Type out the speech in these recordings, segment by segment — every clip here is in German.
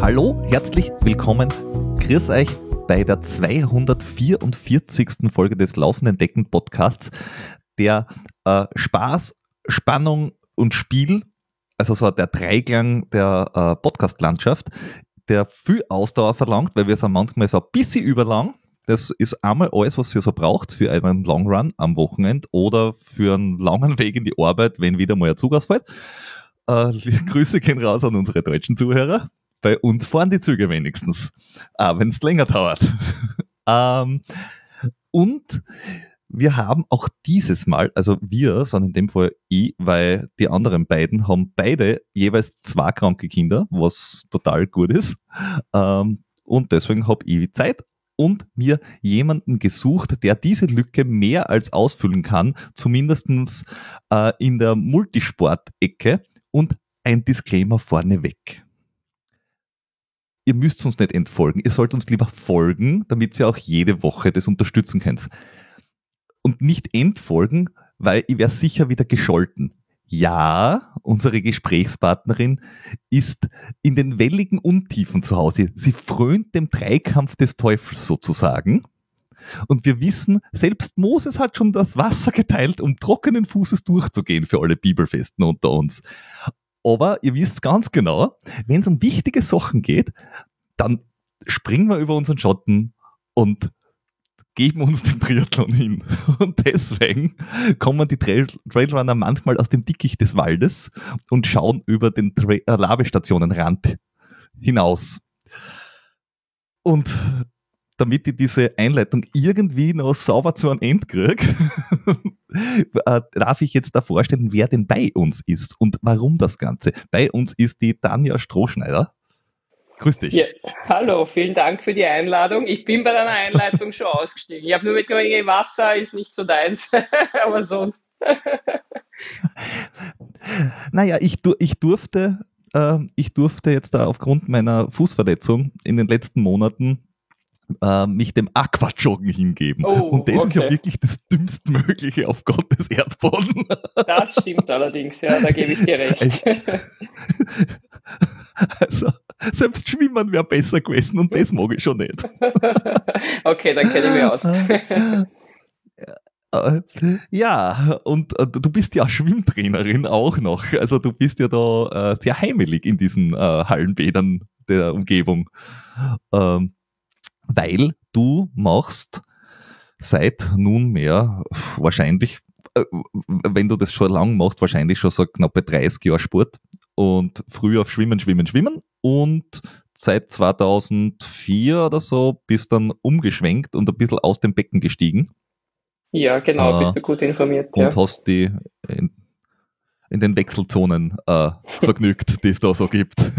Hallo, herzlich willkommen. Grüß euch bei der 244. Folge des Laufenden Decken Podcasts, der äh, Spaß, Spannung und Spiel, also so der Dreiklang der äh, Podcast-Landschaft, der viel Ausdauer verlangt, weil wir sind manchmal so ein bisschen überlang. Das ist einmal alles, was ihr so braucht für einen Long Run am Wochenende oder für einen langen Weg in die Arbeit, wenn wieder mal ein Zug ausfällt. Äh, Grüße gehen raus an unsere deutschen Zuhörer. Bei uns fahren die Züge wenigstens, auch wenn es länger dauert. ähm, und wir haben auch dieses Mal, also wir sind in dem Fall ich, weil die anderen beiden haben beide jeweils zwei kranke Kinder, was total gut ist. Ähm, und deswegen habe ich Zeit und mir jemanden gesucht, der diese Lücke mehr als ausfüllen kann, zumindest äh, in der Multisport-Ecke. Und ein Disclaimer vorneweg ihr müsst uns nicht entfolgen, ihr sollt uns lieber folgen, damit ihr auch jede Woche das unterstützen könnt. Und nicht entfolgen, weil ich wäre sicher wieder gescholten. Ja, unsere Gesprächspartnerin ist in den welligen Untiefen zu Hause. Sie frönt dem Dreikampf des Teufels sozusagen. Und wir wissen, selbst Moses hat schon das Wasser geteilt, um trockenen Fußes durchzugehen für alle Bibelfesten unter uns. Aber ihr wisst ganz genau, wenn es um wichtige Sachen geht, dann springen wir über unseren Schotten und geben uns den Triathlon hin. Und deswegen kommen die Trail Trailrunner manchmal aus dem Dickicht des Waldes und schauen über den äh, Labestationenrand hinaus. Und damit ich diese Einleitung irgendwie noch sauber zu einem Ende kriege, äh, darf ich jetzt da vorstellen, wer denn bei uns ist und warum das Ganze. Bei uns ist die Tanja Strohschneider. Grüß dich. Ja, hallo, vielen Dank für die Einladung. Ich bin bei deiner Einleitung schon ausgestiegen. Ich habe nur mitgenommen, Wasser ist nicht so deins, aber sonst. naja, ich, ich durfte äh, ich durfte jetzt da aufgrund meiner Fußverletzung in den letzten Monaten äh, mich dem Aquajoggen hingeben. Oh, und das okay. ist ja wirklich das dümmstmögliche auf Gottes Erdboden. Das stimmt allerdings, ja, da gebe ich dir recht. Also, selbst Schwimmen wäre besser gewesen und das mag ich schon nicht. Okay, dann kenne ich mich aus. Äh, ja, und äh, du bist ja Schwimmtrainerin auch noch. Also du bist ja da äh, sehr heimelig in diesen Hallenbädern der Umgebung. Ähm, weil du machst seit nunmehr wahrscheinlich, äh, wenn du das schon lang machst, wahrscheinlich schon so knappe 30 Jahre Sport und früher auf Schwimmen, Schwimmen, Schwimmen und seit 2004 oder so bist dann umgeschwenkt und ein bisschen aus dem Becken gestiegen. Ja, genau, äh, bist du gut informiert. Und ja. hast die in, in den Wechselzonen äh, vergnügt, die es da so gibt.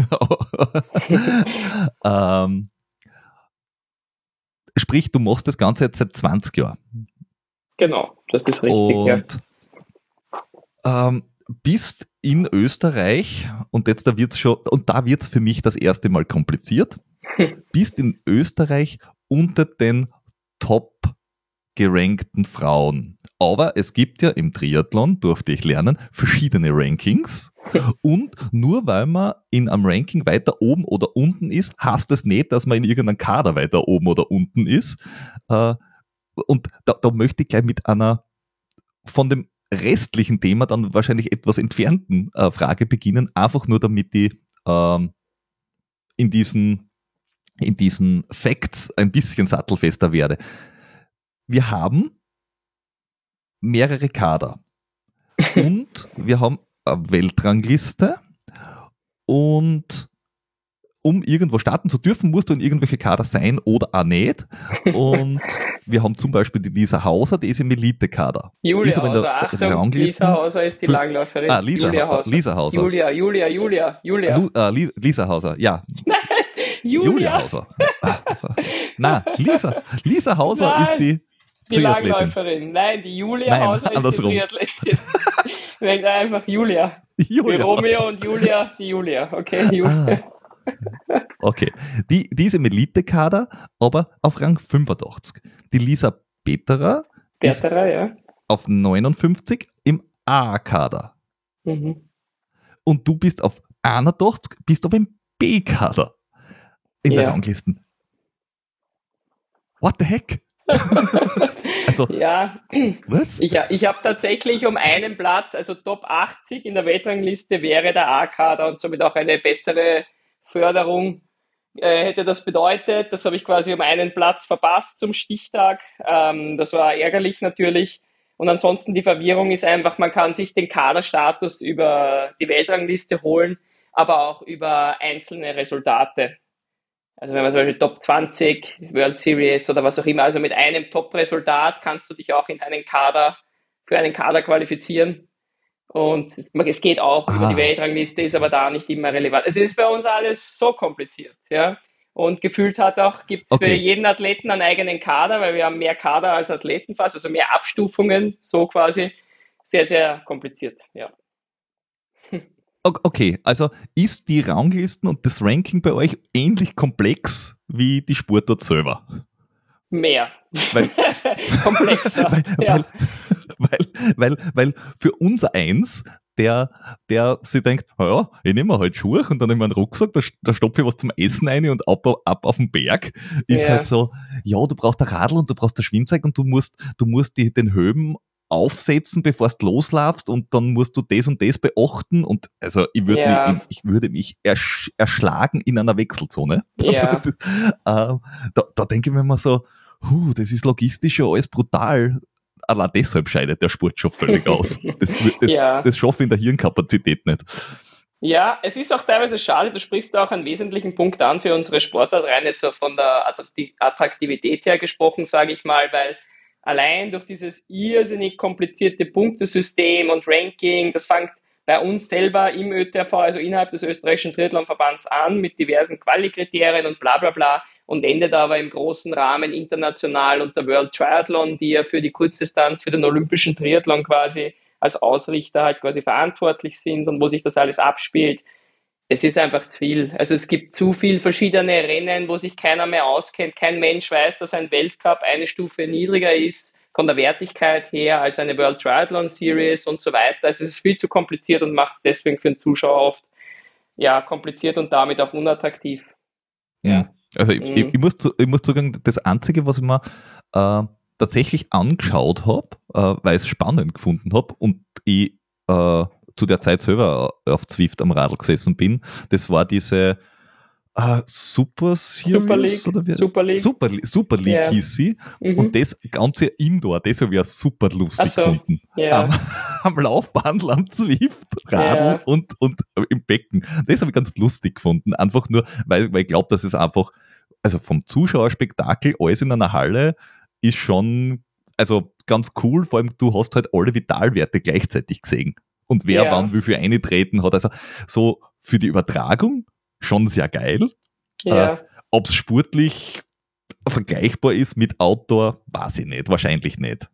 ähm, Sprich, du machst das Ganze jetzt seit 20 Jahren. Genau, das ist richtig. Und ja. ähm, bist in Österreich, und jetzt da wird's schon, und da wird es für mich das erste Mal kompliziert, bist in Österreich unter den top gerankten Frauen. Aber es gibt ja im Triathlon, durfte ich lernen, verschiedene Rankings. Und nur weil man in einem Ranking weiter oben oder unten ist, heißt das nicht, dass man in irgendeinem Kader weiter oben oder unten ist. Äh, und da, da möchte ich gleich mit einer von dem restlichen Thema dann wahrscheinlich etwas entfernten äh, Frage beginnen, einfach nur damit ich ähm, in diesen, in diesen Facts ein bisschen sattelfester werde. Wir haben mehrere Kader. Und wir haben eine Weltrangliste und um irgendwo starten zu dürfen, musst du in irgendwelche Kader sein oder auch nicht. Und wir haben zum Beispiel die Lisa Hauser, die ist im Elite-Kader. Julia Hauser, Achtung, Lisa Hauser ist die Langläuferin. Ah, Lisa, Julia Hauser. Lisa Hauser. Julia, Julia, Julia, Julia. Lu, äh, Lisa Hauser, ja. Julia. Julia Hauser. Na, Lisa, Lisa Hauser Nein. ist die die Langläuferin. Nein, die Julia Nein, Hauser andersrum. ist die Triathletin. Denkt einfach Julia. Julia. Die Romeo und Julia, die Julia. Okay, Julia. Ah. Okay. Die, die ist im Elite-Kader, aber auf Rang 85. Die Lisa Peterer, Peterer ja. auf 59 im A-Kader. Mhm. Und du bist auf 81, bist aber im B-Kader in ja. der Rangliste. What the heck? also, ja, was? ich, ich habe tatsächlich um einen Platz, also Top 80 in der Weltrangliste wäre der A-Kader und somit auch eine bessere Förderung äh, hätte das bedeutet. Das habe ich quasi um einen Platz verpasst zum Stichtag. Ähm, das war ärgerlich natürlich. Und ansonsten die Verwirrung ist einfach, man kann sich den Kaderstatus über die Weltrangliste holen, aber auch über einzelne Resultate. Also wenn man zum Beispiel Top 20, World Series oder was auch immer, also mit einem Top-Resultat kannst du dich auch in einen Kader, für einen Kader qualifizieren. Und es, es geht auch ah. über die Weltrangliste, ist aber da nicht immer relevant. Es ist bei uns alles so kompliziert, ja. Und gefühlt hat auch, gibt es okay. für jeden Athleten einen eigenen Kader, weil wir haben mehr Kader als Athleten fast, also mehr Abstufungen, so quasi. Sehr, sehr kompliziert, ja. Okay, also ist die Ranglisten und das Ranking bei euch ähnlich komplex wie die Sportart selber? Mehr. Weil, Komplexer. Weil, ja. weil, weil, weil, für unser Eins, der, der sich denkt, naja, ich nehme halt Schuhe und dann nehme ich einen Rucksack, da, da stopfe ich was zum Essen rein und ab, ab auf den Berg, ist ja. halt so, ja, du brauchst ein Radl und du brauchst ein Schwimmzeug und du musst, du musst die, den Höben aufsetzen, bevor du loslaufst und dann musst du das und das beachten und also ich würde ja. mich, ich würde mich ersch erschlagen in einer Wechselzone. Ja. äh, da, da denke ich mir immer so, huh, das ist logistisch ja alles brutal. Aber deshalb scheidet der Sport schon völlig aus. Das, das, ja. das schaffe ich in der Hirnkapazität nicht. Ja, es ist auch teilweise schade, du sprichst auch einen wesentlichen Punkt an für unsere Sportart, rein jetzt von der Attraktivität her gesprochen, sage ich mal, weil allein durch dieses irrsinnig komplizierte Punktesystem und Ranking, das fängt bei uns selber im ÖTRV, also innerhalb des österreichischen Triathlonverbands an, mit diversen Qualikriterien und bla bla bla und endet aber im großen Rahmen international unter World Triathlon, die ja für die Kurzdistanz, für den olympischen Triathlon quasi als Ausrichter halt quasi verantwortlich sind und wo sich das alles abspielt es ist einfach zu viel. Also es gibt zu viel verschiedene Rennen, wo sich keiner mehr auskennt. Kein Mensch weiß, dass ein Weltcup eine Stufe niedriger ist von der Wertigkeit her als eine World Triathlon Series und so weiter. Also es ist viel zu kompliziert und macht es deswegen für den Zuschauer oft ja kompliziert und damit auch unattraktiv. Ja. Also ich, mhm. ich, ich, muss, ich muss zugeben, das Einzige, was ich mir äh, tatsächlich angeschaut habe, äh, weil ich es spannend gefunden habe und ich äh, zu der Zeit selber auf Zwift am Radl gesessen bin, das war diese Uh, Super Series Super League. Oder wie? Super League. Super, Super League yeah. hieß sie. Mhm. Und das ganze Indoor, das habe ich ja super lustig so. gefunden. Yeah. Am, am Laufband, am Zwift, Radl yeah. und, und im Becken. Das habe ich ganz lustig gefunden. Einfach nur, weil, weil ich glaube, dass es einfach, also vom Zuschauerspektakel, alles in einer Halle ist schon, also ganz cool. Vor allem, du hast halt alle Vitalwerte gleichzeitig gesehen und wer wann wie viel eintreten hat. Also so für die Übertragung schon sehr geil. Ja. Äh, Ob es sportlich vergleichbar ist mit Outdoor, weiß ich nicht. Wahrscheinlich nicht.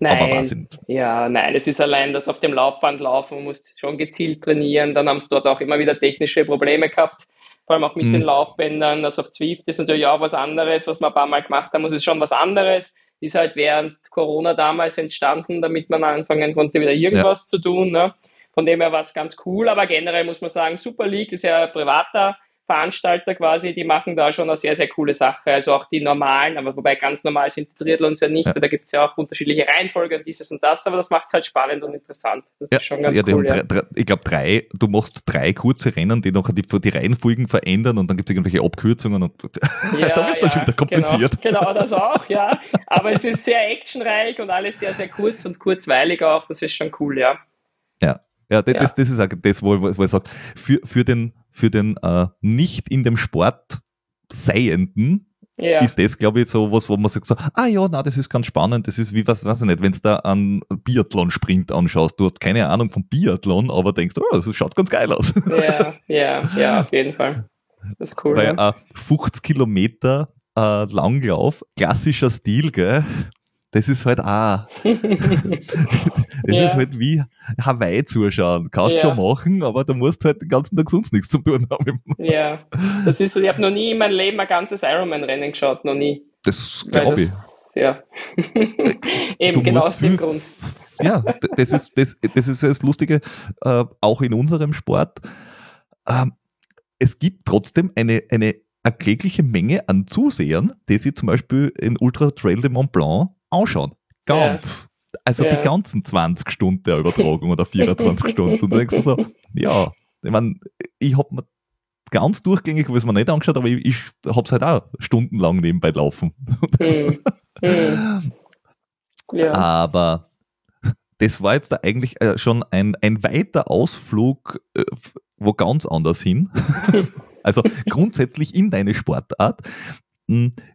Nein, ja, nein, es ist allein das auf dem Laufband laufen, du musst schon gezielt trainieren, dann haben sie dort auch immer wieder technische Probleme gehabt, vor allem auch mit hm. den Laufbändern, also auf Zwift ist natürlich auch was anderes, was wir ein paar Mal gemacht haben, muss es schon was anderes, ist halt während Corona damals entstanden, damit man anfangen konnte, wieder irgendwas ja. zu tun. Ne? Von dem her war es ganz cool, aber generell muss man sagen, Super League ist ja ein privater Veranstalter quasi, die machen da schon eine sehr, sehr coole Sache. Also auch die normalen, aber wobei ganz normal sind die Triathlons ja nicht, ja. da gibt es ja auch unterschiedliche Reihenfolge und dieses und das, aber das macht es halt spannend und interessant. Das ja, ist schon ganz ja, cool. Ja. Drei, ich glaube, drei, du machst drei kurze Rennen, die noch die, die Reihenfolgen verändern und dann gibt es irgendwelche Abkürzungen und ja, da wird dann schon wieder kompliziert. Genau, genau, das auch, ja. Aber es ist sehr actionreich und alles sehr, sehr kurz und kurzweilig auch, das ist schon cool, ja. Ja, ja, das, das, das ist auch das, wo, wo ich sage, für, für den für den äh, nicht in dem Sport Seienden ja. ist das, glaube ich, so was, wo man sagt, so, ah ja, na, das ist ganz spannend, das ist wie, was weiß ich nicht, wenn du da einen Biathlon-Sprint anschaust, du hast keine Ahnung vom Biathlon, aber denkst, oh, das schaut ganz geil aus. Ja, ja, ja, auf jeden Fall. Das ist cool. Weil ja. äh, 50 Kilometer äh, Langlauf, klassischer Stil, gell? Das ist halt auch, das ja. ist halt wie Hawaii zuschauen. Kannst ja. schon machen, aber du musst halt den ganzen Tag sonst nichts zu tun haben. Ja, das ist, ich habe noch nie in meinem Leben ein ganzes Ironman-Rennen geschaut, noch nie. Das glaube ich. ja. Eben genau aus dem Grund. Ja, das ist das, das, ist das Lustige, äh, auch in unserem Sport. Ähm, es gibt trotzdem eine, eine erklägliche Menge an Zusehern, die sich zum Beispiel in Ultra Trail de Mont Blanc anschauen. Ganz. Ja. Also ja. die ganzen 20 Stunden der Übertragung oder 24 Stunden. Und du denkst so, ja, ich meine, ich habe mir ganz durchgängig, habe es mir nicht angeschaut, aber ich, ich habe es halt auch stundenlang nebenbei laufen. Mhm. Mhm. Ja. Aber das war jetzt da eigentlich äh, schon ein, ein weiter Ausflug äh, wo ganz anders hin. also grundsätzlich in deine Sportart.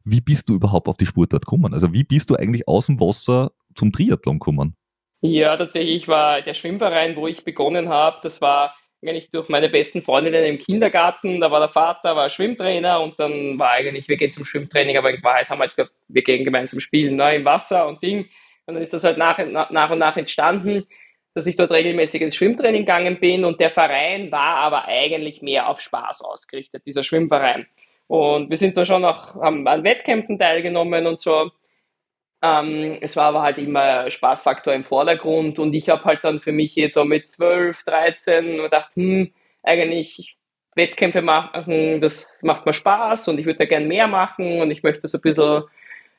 Wie bist du überhaupt auf die Sportart gekommen? Also wie bist du eigentlich aus dem Wasser zum Triathlon gekommen? Ja, tatsächlich war der Schwimmverein, wo ich begonnen habe, das war eigentlich durch meine besten Freundinnen im Kindergarten. Da war der Vater, war Schwimmtrainer und dann war eigentlich, wir gehen zum Schwimmtraining, aber in Wahrheit haben wir halt wir gehen gemeinsam spielen ne, im Wasser und Ding. Und dann ist das halt nach, nach und nach entstanden dass ich dort regelmäßig ins Schwimmtraining gegangen bin und der Verein war aber eigentlich mehr auf Spaß ausgerichtet, dieser Schwimmverein. Und wir sind da schon auch, haben an Wettkämpfen teilgenommen und so. Ähm, es war aber halt immer Spaßfaktor im Vordergrund und ich habe halt dann für mich so mit 12, 13 gedacht, hm, eigentlich Wettkämpfe machen, das macht mir Spaß und ich würde da gern mehr machen und ich möchte das ein bisschen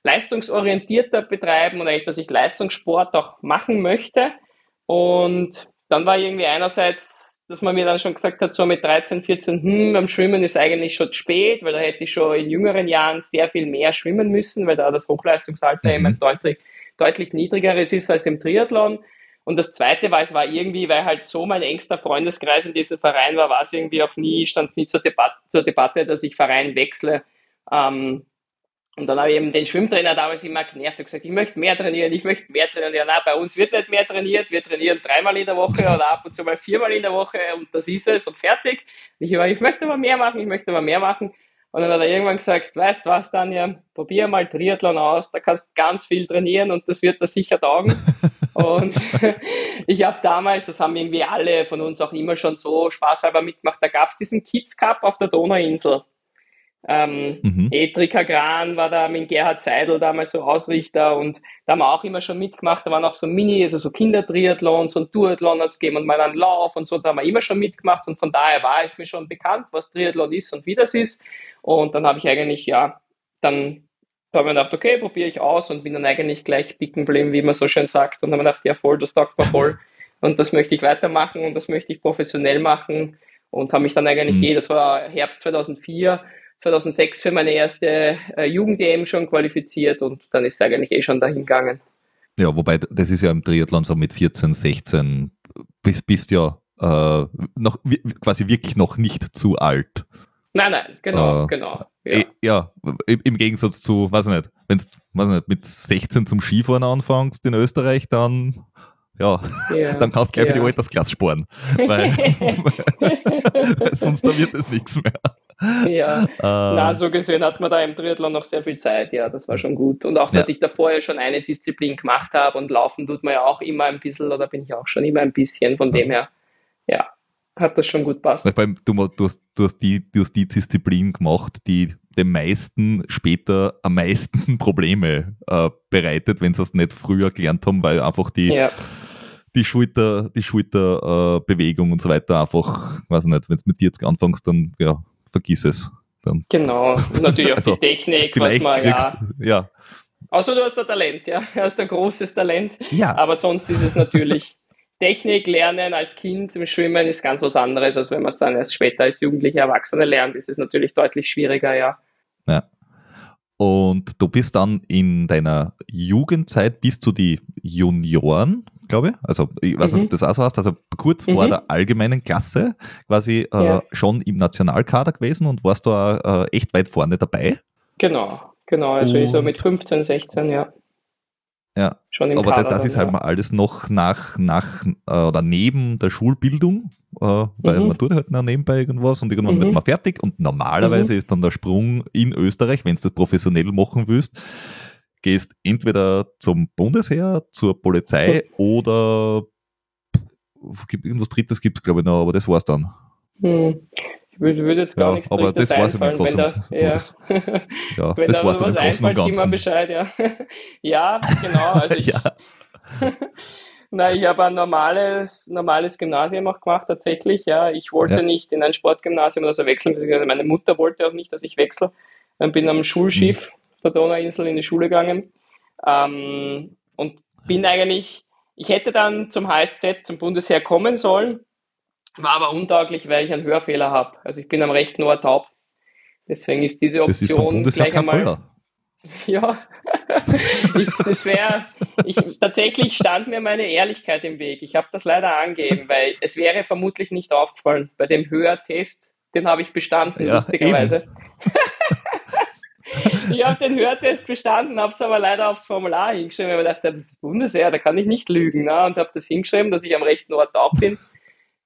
leistungsorientierter betreiben und eigentlich, dass ich Leistungssport auch machen möchte. Und dann war irgendwie einerseits, dass man mir dann schon gesagt hat, so mit 13, 14, hm, beim Schwimmen ist eigentlich schon spät, weil da hätte ich schon in jüngeren Jahren sehr viel mehr schwimmen müssen, weil da das Hochleistungsalter mhm. eben deutlich, deutlich niedrigeres ist als im Triathlon. Und das zweite war, es war irgendwie, weil halt so mein engster Freundeskreis in diesem Verein war, war es irgendwie auch nie, stand es nie zur, Debat zur Debatte, dass ich Verein wechsle. Ähm, und dann habe ich eben den Schwimmtrainer damals immer genervt und gesagt, ich möchte mehr trainieren, ich möchte mehr trainieren. Ja, nein, bei uns wird nicht mehr trainiert, wir trainieren dreimal in der Woche oder ab und zu mal viermal in der Woche und das ist es und fertig. Und ich, ich möchte aber mehr machen, ich möchte aber mehr machen. Und dann hat er irgendwann gesagt, weißt was, Daniel, probier mal Triathlon aus, da kannst ganz viel trainieren und das wird dir sicher taugen. und ich habe damals, das haben irgendwie alle von uns auch immer schon so spaßhalber mitgemacht, da gab es diesen Kids Cup auf der Donauinsel. Ähm, mhm. Edrika Gran war da mit Gerhard Seidel damals so Ausrichter und da haben wir auch immer schon mitgemacht. Da waren auch so Mini, also so Kindertriathlons und Duathlon hat es gegeben und mal einen Lauf und so, da haben wir immer schon mitgemacht und von daher war es mir schon bekannt, was Triathlon ist und wie das ist. Und dann habe ich eigentlich, ja, dann habe ich mir gedacht, okay, probiere ich aus und bin dann eigentlich gleich picken geblieben, wie man so schön sagt. Und dann habe ich gedacht, ja voll, das taugt mir voll. und das möchte ich weitermachen und das möchte ich professionell machen. Und habe mich dann eigentlich mhm. eh, das war Herbst 2004, 2006 für meine erste äh, Jugend-EM schon qualifiziert und dann ist es eigentlich eh schon dahin gegangen. Ja, wobei das ist ja im Triathlon so mit 14, 16, bist, bist ja äh, noch quasi wirklich noch nicht zu alt. Nein, nein, genau, äh, genau. Ja. Eh, ja. im Gegensatz zu, weiß ich nicht, wenn du mit 16 zum Skifahren anfängst in Österreich, dann ja, ja, dann kannst du gleich ja. für die Altersklasse sparen. Weil, weil sonst da wird es nichts mehr. Ja, äh, na, so gesehen hat man da im Triathlon noch sehr viel Zeit, ja, das war schon gut. Und auch, dass ja. ich da vorher schon eine Disziplin gemacht habe und laufen tut man ja auch immer ein bisschen, oder bin ich auch schon immer ein bisschen, von dem her, ja, hat das schon gut passt. Vor allem, du, du, hast, du, hast die, du hast die Disziplin gemacht, die den meisten später am meisten Probleme äh, bereitet, wenn sie es nicht früher gelernt haben, weil einfach die, ja. die Schulter, die Schulterbewegung äh, und so weiter einfach, weiß ich nicht, wenn du mit 40 anfängst, dann ja, vergiss es. Dann. Genau, natürlich auch also, die Technik, was man ja. ja. Außer du hast ein Talent, ja, du hast ein großes Talent. Ja. Aber sonst ist es natürlich Technik lernen als Kind im Schwimmen ist ganz was anderes, als wenn man es dann erst später als Jugendlicher Erwachsene lernt, ist es natürlich deutlich schwieriger, ja. Ja. Und du bist dann in deiner Jugendzeit bis zu die Junioren, glaube ich. Also ich weiß nicht, ob mhm. das auch so heißt, also kurz mhm. vor der allgemeinen Klasse quasi äh, ja. schon im Nationalkader gewesen und warst da äh, echt weit vorne dabei. Genau, genau. Also und, so mit 15, 16, ja. Ja, schon im aber Kader das ist halt mal alles noch nach, nach äh, oder neben der Schulbildung, äh, weil mhm. man tut halt noch nebenbei irgendwas und irgendwann mhm. wird man fertig und normalerweise mhm. ist dann der Sprung in Österreich, wenn du das professionell machen willst, gehst entweder zum Bundesheer, zur Polizei oder gibt irgendwas Drittes gibt es glaube ich noch, aber das war's dann. Hm. würde, würde jetzt gar ja, nichts aber das war im Großen da, ja. das, ja, wenn das war's im Großen und Ganzen. Bescheid, ja. ja, genau. Also ich, ja. Na, ich habe ein normales, normales Gymnasium auch gemacht, tatsächlich. Ja, ich wollte ja. nicht in ein Sportgymnasium oder so wechseln. Meine Mutter wollte auch nicht, dass ich wechsle. Dann bin am Schulschiff. Der Donauinsel in die Schule gegangen. Ähm, und bin eigentlich, ich hätte dann zum HSZ, zum Bundesheer kommen sollen, war aber untauglich, weil ich einen Hörfehler habe. Also ich bin am rechten Ohr taub. Deswegen ist diese Option das ist gleich einmal. Fehler. Ja, ich, das wäre, tatsächlich stand mir meine Ehrlichkeit im Weg. Ich habe das leider angegeben, weil es wäre vermutlich nicht aufgefallen. Bei dem Hörtest, den habe ich bestanden, ja, lustigerweise. ich habe den Hörtest bestanden, habe es aber leider aufs Formular hingeschrieben, weil ich dachte, das ist Bundeswehr, da kann ich nicht lügen. Ne? Und habe das hingeschrieben, dass ich am rechten Ort taub bin.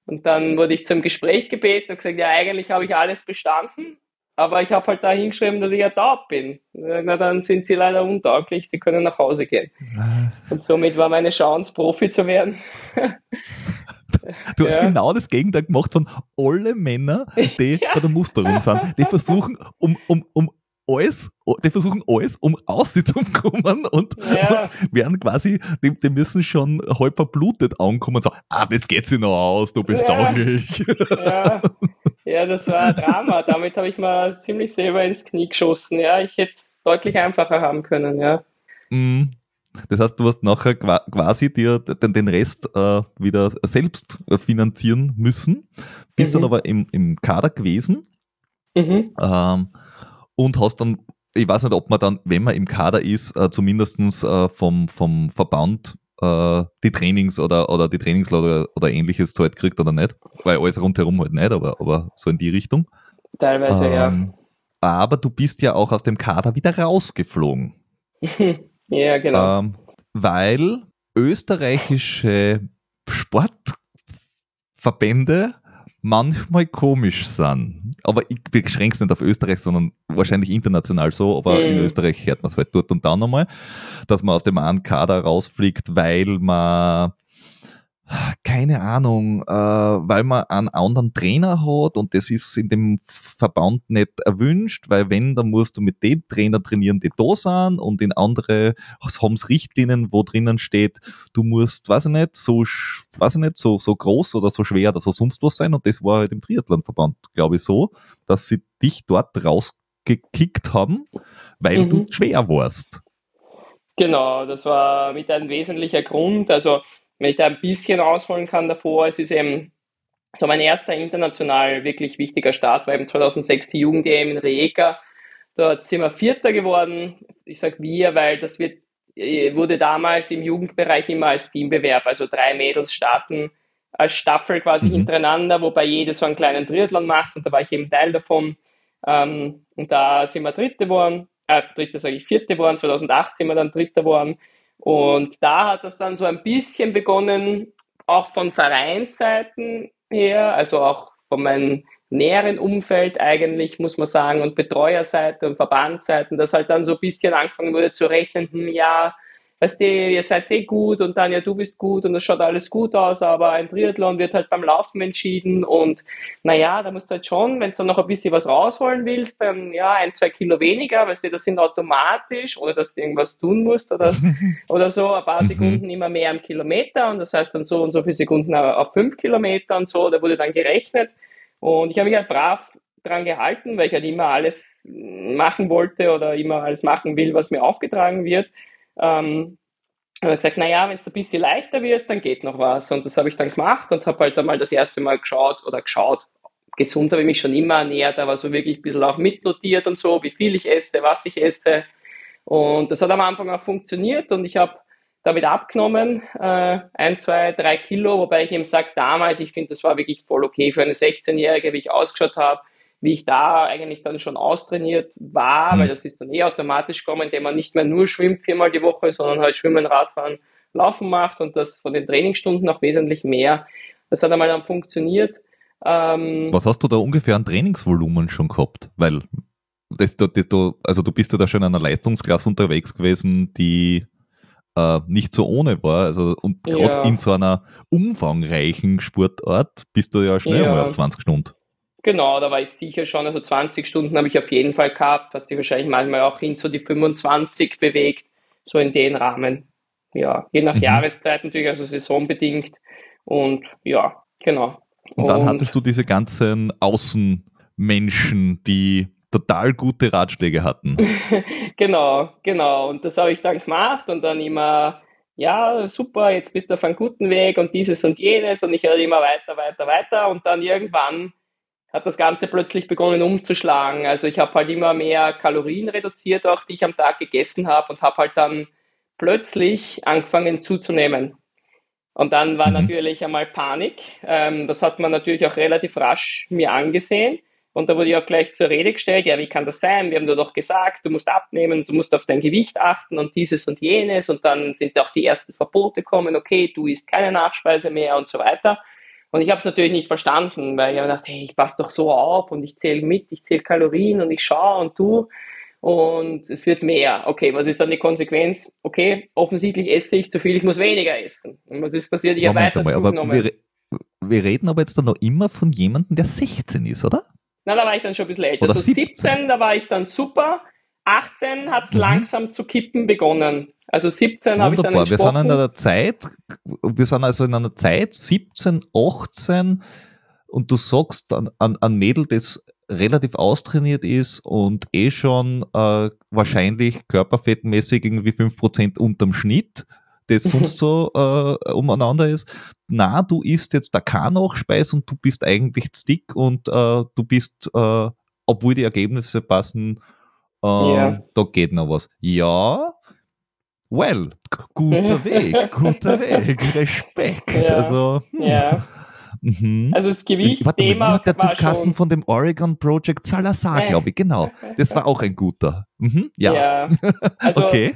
Und dann wurde ich zum Gespräch gebeten und gesagt, ja, eigentlich habe ich alles bestanden, aber ich habe halt da hingeschrieben, dass ich ja taub bin. Na, dann sind sie leider untauglich, sie können nach Hause gehen. Und somit war meine Chance, Profi zu werden. Du hast ja. genau das Gegenteil gemacht von alle Männer, die ja. bei der Musterung sind. Die versuchen, um, um, um alles, die versuchen alles, um rauszukommen und, ja. und werden quasi, die, die, müssen schon halb verblutet ankommen und sagen, ah, jetzt geht sie noch aus, du bist ja. tauglich. Ja. ja, das war ein Drama. Damit habe ich mal ziemlich selber ins Knie geschossen. Ja, ich hätte es deutlich einfacher haben können, ja. Mhm. Das heißt, du hast nachher quasi dir den, den Rest äh, wieder selbst finanzieren müssen, bist mhm. dann aber im, im Kader gewesen. Mhm. Ähm, und hast dann, ich weiß nicht, ob man dann, wenn man im Kader ist, äh, zumindest äh, vom, vom Verband äh, die Trainings oder, oder die Trainingslager oder ähnliches Zeit kriegt oder nicht, weil alles rundherum halt nicht, aber, aber so in die Richtung. Teilweise, ähm, ja. Aber du bist ja auch aus dem Kader wieder rausgeflogen. ja, genau. Ähm, weil österreichische Sportverbände manchmal komisch sind. Aber ich beschränke es nicht auf Österreich, sondern wahrscheinlich international so, aber mhm. in Österreich hört man es halt dort und da nochmal, dass man aus dem einen Kader rausfliegt, weil man keine Ahnung, äh, weil man einen anderen Trainer hat und das ist in dem Verband nicht erwünscht, weil wenn, dann musst du mit den Trainer trainieren, die da sind und in andere haben es Richtlinien, wo drinnen steht, du musst, weiß ich nicht, so, weiß ich nicht, so, so groß oder so schwer oder so sonst was sein und das war halt im Triathlonverband, glaube ich, so, dass sie dich dort rausgekickt haben, weil mhm. du schwer warst. Genau, das war mit ein wesentlicher Grund, also wenn ich da ein bisschen ausholen kann davor, es ist eben so mein erster international wirklich wichtiger Start war eben 2006 die Jugend-EM in Rijeka. Dort sind wir Vierter geworden. Ich sage wir, weil das wird, äh, wurde damals im Jugendbereich immer als Teambewerb, also drei Mädels starten als Staffel quasi mhm. hintereinander, wobei jede so einen kleinen Triathlon macht und da war ich eben Teil davon. Ähm, und da sind wir Dritte geworden, äh, Dritte sage ich, Vierte geworden, 2008 sind wir dann Dritter geworden. Und da hat das dann so ein bisschen begonnen, auch von Vereinsseiten her, also auch von meinem näheren Umfeld eigentlich, muss man sagen, und Betreuerseite und Verbandsseiten, dass halt dann so ein bisschen angefangen wurde zu rechnen, hm, ja, weißt du, ihr seid eh gut und dann ja, du bist gut und es schaut alles gut aus, aber ein Triathlon wird halt beim Laufen entschieden und naja, da musst du halt schon, wenn du dann noch ein bisschen was rausholen willst, dann ja, ein, zwei Kilo weniger, weißt du, das sind automatisch, oder dass du irgendwas tun musst oder, oder so, ein paar mhm. Sekunden immer mehr am Kilometer und das heißt dann so und so viele Sekunden auf fünf Kilometer und so, da wurde dann gerechnet und ich habe mich halt brav dran gehalten, weil ich halt immer alles machen wollte oder immer alles machen will, was mir aufgetragen wird. Ähm, er gesagt, naja, wenn es ein bisschen leichter wird, dann geht noch was. Und das habe ich dann gemacht und habe halt einmal das erste Mal geschaut oder geschaut. Gesund habe ich mich schon immer ernährt, aber so wirklich ein bisschen auch mitnotiert und so, wie viel ich esse, was ich esse. Und das hat am Anfang auch funktioniert und ich habe damit abgenommen, äh, ein, zwei, drei Kilo, wobei ich eben sage, damals, ich finde, das war wirklich voll okay für eine 16-Jährige, wie ich ausgeschaut habe wie ich da eigentlich dann schon austrainiert war, mhm. weil das ist dann eh automatisch gekommen, indem man nicht mehr nur schwimmt viermal die Woche, sondern halt Schwimmen, Radfahren, Laufen macht und das von den Trainingsstunden auch wesentlich mehr. Das hat einmal dann funktioniert. Ähm, Was hast du da ungefähr an Trainingsvolumen schon gehabt? Weil das, das, das, also du bist ja da schon in einer Leistungsklasse unterwegs gewesen, die äh, nicht so ohne war. Also, und gerade ja. in so einer umfangreichen Sportart bist du ja schnell ja. mal auf 20 Stunden. Genau, da war ich sicher schon, also 20 Stunden habe ich auf jeden Fall gehabt, hat sich wahrscheinlich manchmal auch hin zu die 25 bewegt, so in den Rahmen. Ja, je nach mhm. Jahreszeit natürlich, also saisonbedingt. Und ja, genau. Und dann und, hattest du diese ganzen Außenmenschen, die total gute Ratschläge hatten. genau, genau. Und das habe ich dann gemacht und dann immer, ja, super, jetzt bist du auf einem guten Weg und dieses und jenes und ich höre immer weiter, weiter, weiter und dann irgendwann hat das Ganze plötzlich begonnen umzuschlagen. Also ich habe halt immer mehr Kalorien reduziert, auch die ich am Tag gegessen habe und habe halt dann plötzlich angefangen zuzunehmen. Und dann war mhm. natürlich einmal Panik. Ähm, das hat man natürlich auch relativ rasch mir angesehen. Und da wurde ich auch gleich zur Rede gestellt, ja, wie kann das sein? Wir haben dir doch gesagt, du musst abnehmen, du musst auf dein Gewicht achten und dieses und jenes. Und dann sind auch die ersten Verbote kommen, okay, du isst keine Nachspeise mehr und so weiter. Und ich habe es natürlich nicht verstanden, weil ich habe gedacht, hey, ich passe doch so auf und ich zähle mit, ich zähle Kalorien und ich schaue und tu und es wird mehr. Okay, was ist dann die Konsequenz? Okay, offensichtlich esse ich zu viel, ich muss weniger essen. Und was ist passiert? Ich habe weiter einmal, zugenommen. Wir, wir, reden aber jetzt dann noch immer von jemandem, der 16 ist, oder? Na, da war ich dann schon ein bisschen älter. Oder also 17. 17, da war ich dann super. 18 hat es mhm. langsam zu kippen begonnen. Also 17 habe ich dann entsprochen. Wir sind in einer Zeit, wir sind also in einer Zeit 17, 18 und du sagst an, an, an Mädel, das relativ austrainiert ist und eh schon äh, wahrscheinlich körperfettmäßig irgendwie 5% unterm Schnitt, das sonst so äh, umeinander ist. Na, du isst jetzt da keine Nachspeis und du bist eigentlich dick und äh, du bist, äh, obwohl die Ergebnisse passen, Ähm, da geht noch was. Ja, well, guter Weg, guter Weg, Respekt. Ja. Also, hm. ja. Mhm. Also das Gewichtsthema der war Kassen schon... von dem Oregon Project Salazar, äh. glaube ich, genau. Das war auch ein guter. Mhm. Ja. ja. Also okay.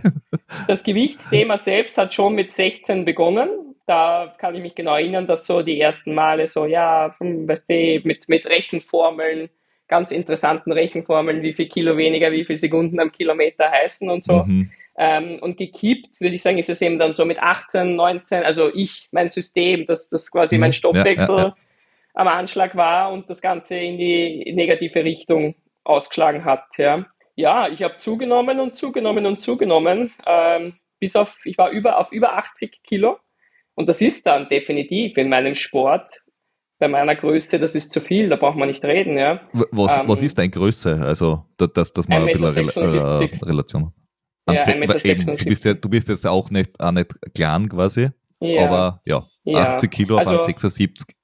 das Gewichtsthema selbst hat schon mit 16 begonnen. Da kann ich mich genau erinnern, dass so die ersten Male so, ja, hm, weißt du, mit, mit Rechenformeln ganz interessanten Rechenformeln, wie viel Kilo weniger, wie viele Sekunden am Kilometer heißen und so. Mhm. Ähm, und gekippt, würde ich sagen, ist es eben dann so mit 18, 19, also ich, mein System, dass das quasi mhm. mein Stoffwechsel ja, ja, ja. am Anschlag war und das Ganze in die negative Richtung ausgeschlagen hat. Ja, ja ich habe zugenommen und zugenommen und zugenommen, ähm, bis auf, ich war über, auf über 80 Kilo. Und das ist dann definitiv in meinem Sport bei meiner Größe, das ist zu viel, da braucht man nicht reden, ja. Was, ähm, was ist deine Größe? Also, dass, dass man ein bisschen Re äh, Relation hat. Ja, eben, du, bist ja, du bist jetzt auch nicht, auch nicht klein quasi, ja. aber ja, ja. 80 Kilo also, auf 76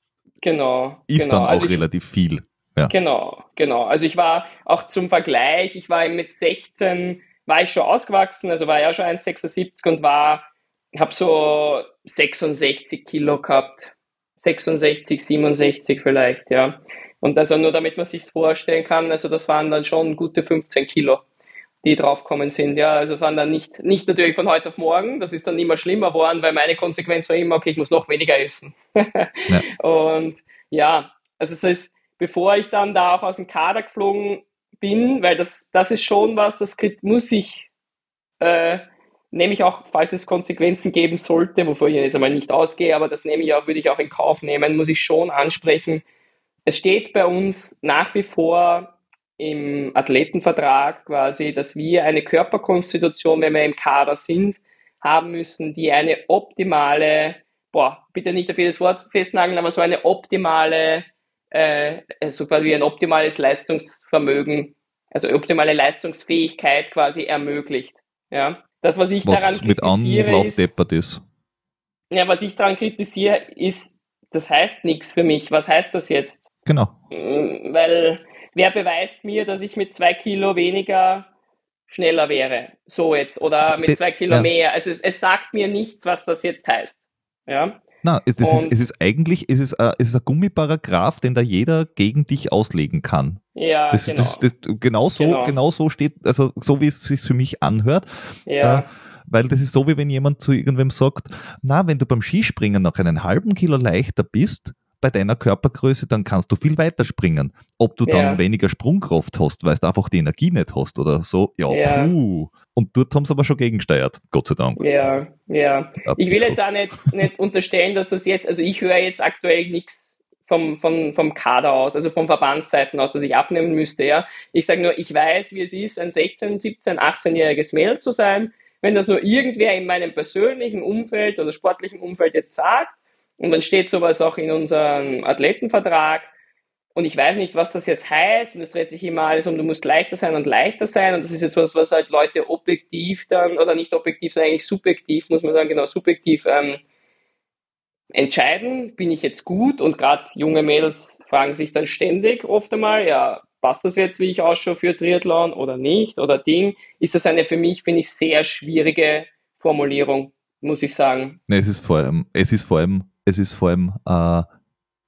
genau, ist genau. dann auch also relativ viel. Ja. Genau, genau. Also ich war auch zum Vergleich, ich war mit 16, war ich schon ausgewachsen, also war ja schon 1,76 und war, habe so 66 Kilo gehabt 66, 67 vielleicht, ja. Und also nur damit man sich vorstellen kann, also das waren dann schon gute 15 Kilo, die draufkommen sind, ja. Also waren dann nicht, nicht natürlich von heute auf morgen, das ist dann immer schlimmer geworden, weil meine Konsequenz war immer, okay, ich muss noch weniger essen. ja. Und ja, also es ist, bevor ich dann da auch aus dem Kader geflogen bin, weil das, das ist schon was, das muss ich äh, nehme ich auch, falls es Konsequenzen geben sollte, wovor ich jetzt einmal nicht ausgehe, aber das nehme ich auch, würde ich auch in Kauf nehmen, muss ich schon ansprechen. Es steht bei uns nach wie vor im Athletenvertrag quasi, dass wir eine Körperkonstitution, wenn wir im Kader sind, haben müssen, die eine optimale, boah, bitte nicht auf jedes Wort festnageln, aber so eine optimale, äh, also quasi ein optimales Leistungsvermögen, also optimale Leistungsfähigkeit quasi ermöglicht. Ja. Das, was ich was daran mit Anlauf ist, deppert ist. Ja, was ich daran kritisiere, ist, das heißt nichts für mich. Was heißt das jetzt? Genau. Mm, weil wer beweist mir, dass ich mit zwei Kilo weniger schneller wäre? So jetzt. Oder mit zwei Kilo ja. mehr. Also es, es sagt mir nichts, was das jetzt heißt. Ja. Na, es, es, ist, es ist eigentlich es ist, äh, es ist ein Gummiparagraph, den da jeder gegen dich auslegen kann. Ja, das, genau. Das, das, genau, so, genau. genau so steht, also so wie es sich für mich anhört. Ja. Äh, weil das ist so, wie wenn jemand zu irgendwem sagt, na, wenn du beim Skispringen noch einen halben Kilo leichter bist, bei deiner Körpergröße, dann kannst du viel weiter springen. Ob du dann ja. weniger Sprungkraft hast, weil du einfach die Energie nicht hast oder so, ja, ja. puh. Und dort haben sie aber schon gegengesteuert, Gott sei Dank. Ja, ja. ich will jetzt auch nicht, nicht unterstellen, dass das jetzt, also ich höre jetzt aktuell nichts vom, vom, vom Kader aus, also vom Verbandsseiten aus, dass ich abnehmen müsste. Ja. Ich sage nur, ich weiß, wie es ist, ein 16, 17, 18-jähriges Mädel zu sein. Wenn das nur irgendwer in meinem persönlichen Umfeld oder sportlichen Umfeld jetzt sagt, und dann steht sowas auch in unserem Athletenvertrag, und ich weiß nicht, was das jetzt heißt, und es dreht sich immer alles um, du musst leichter sein und leichter sein, und das ist jetzt was, was halt Leute objektiv dann, oder nicht objektiv, sondern eigentlich subjektiv, muss man sagen, genau, subjektiv ähm, entscheiden, bin ich jetzt gut? Und gerade junge Mädels fragen sich dann ständig oft einmal, ja, passt das jetzt, wie ich ausschaue für Triathlon oder nicht? Oder Ding, ist das eine für mich, finde ich, sehr schwierige Formulierung, muss ich sagen. Es ist vor allem, es ist vor allem, es ist vor allem äh,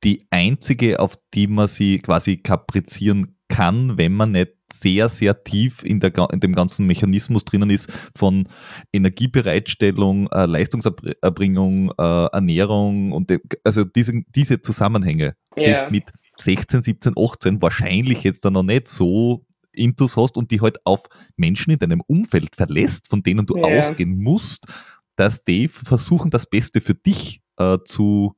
die einzige, auf die man sie quasi kaprizieren kann, wenn man nicht sehr, sehr tief in, der, in dem ganzen Mechanismus drinnen ist von Energiebereitstellung, äh, Leistungserbringung, äh, Ernährung und de, also diese, diese Zusammenhänge, yeah. das mit 16, 17, 18 wahrscheinlich jetzt dann noch nicht so intus hast und die halt auf Menschen in deinem Umfeld verlässt, von denen du yeah. ausgehen musst, dass die versuchen, das Beste für dich äh, zu,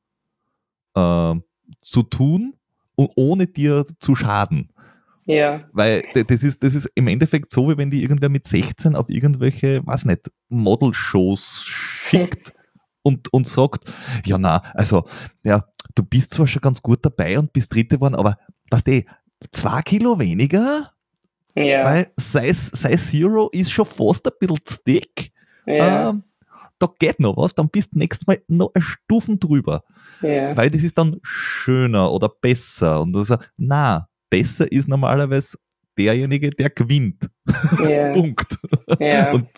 äh, zu tun und ohne dir zu schaden. Ja. Weil das ist, das ist im Endeffekt so, wie wenn die irgendwer mit 16 auf irgendwelche, weiß nicht, Model-Shows schickt und, und sagt, ja na, also, ja, du bist zwar schon ganz gut dabei und bist Dritte geworden, aber was die, zwei Kilo weniger? Ja. Weil Size, Size Zero ist schon fast ein bisschen dick. Ja. Ähm, da geht noch was, dann bist du nächstes Mal noch eine Stufen drüber. Ja. Weil das ist dann schöner oder besser. Und so, na, besser ist normalerweise derjenige, der gewinnt. Yeah. Punkt. Yeah. Und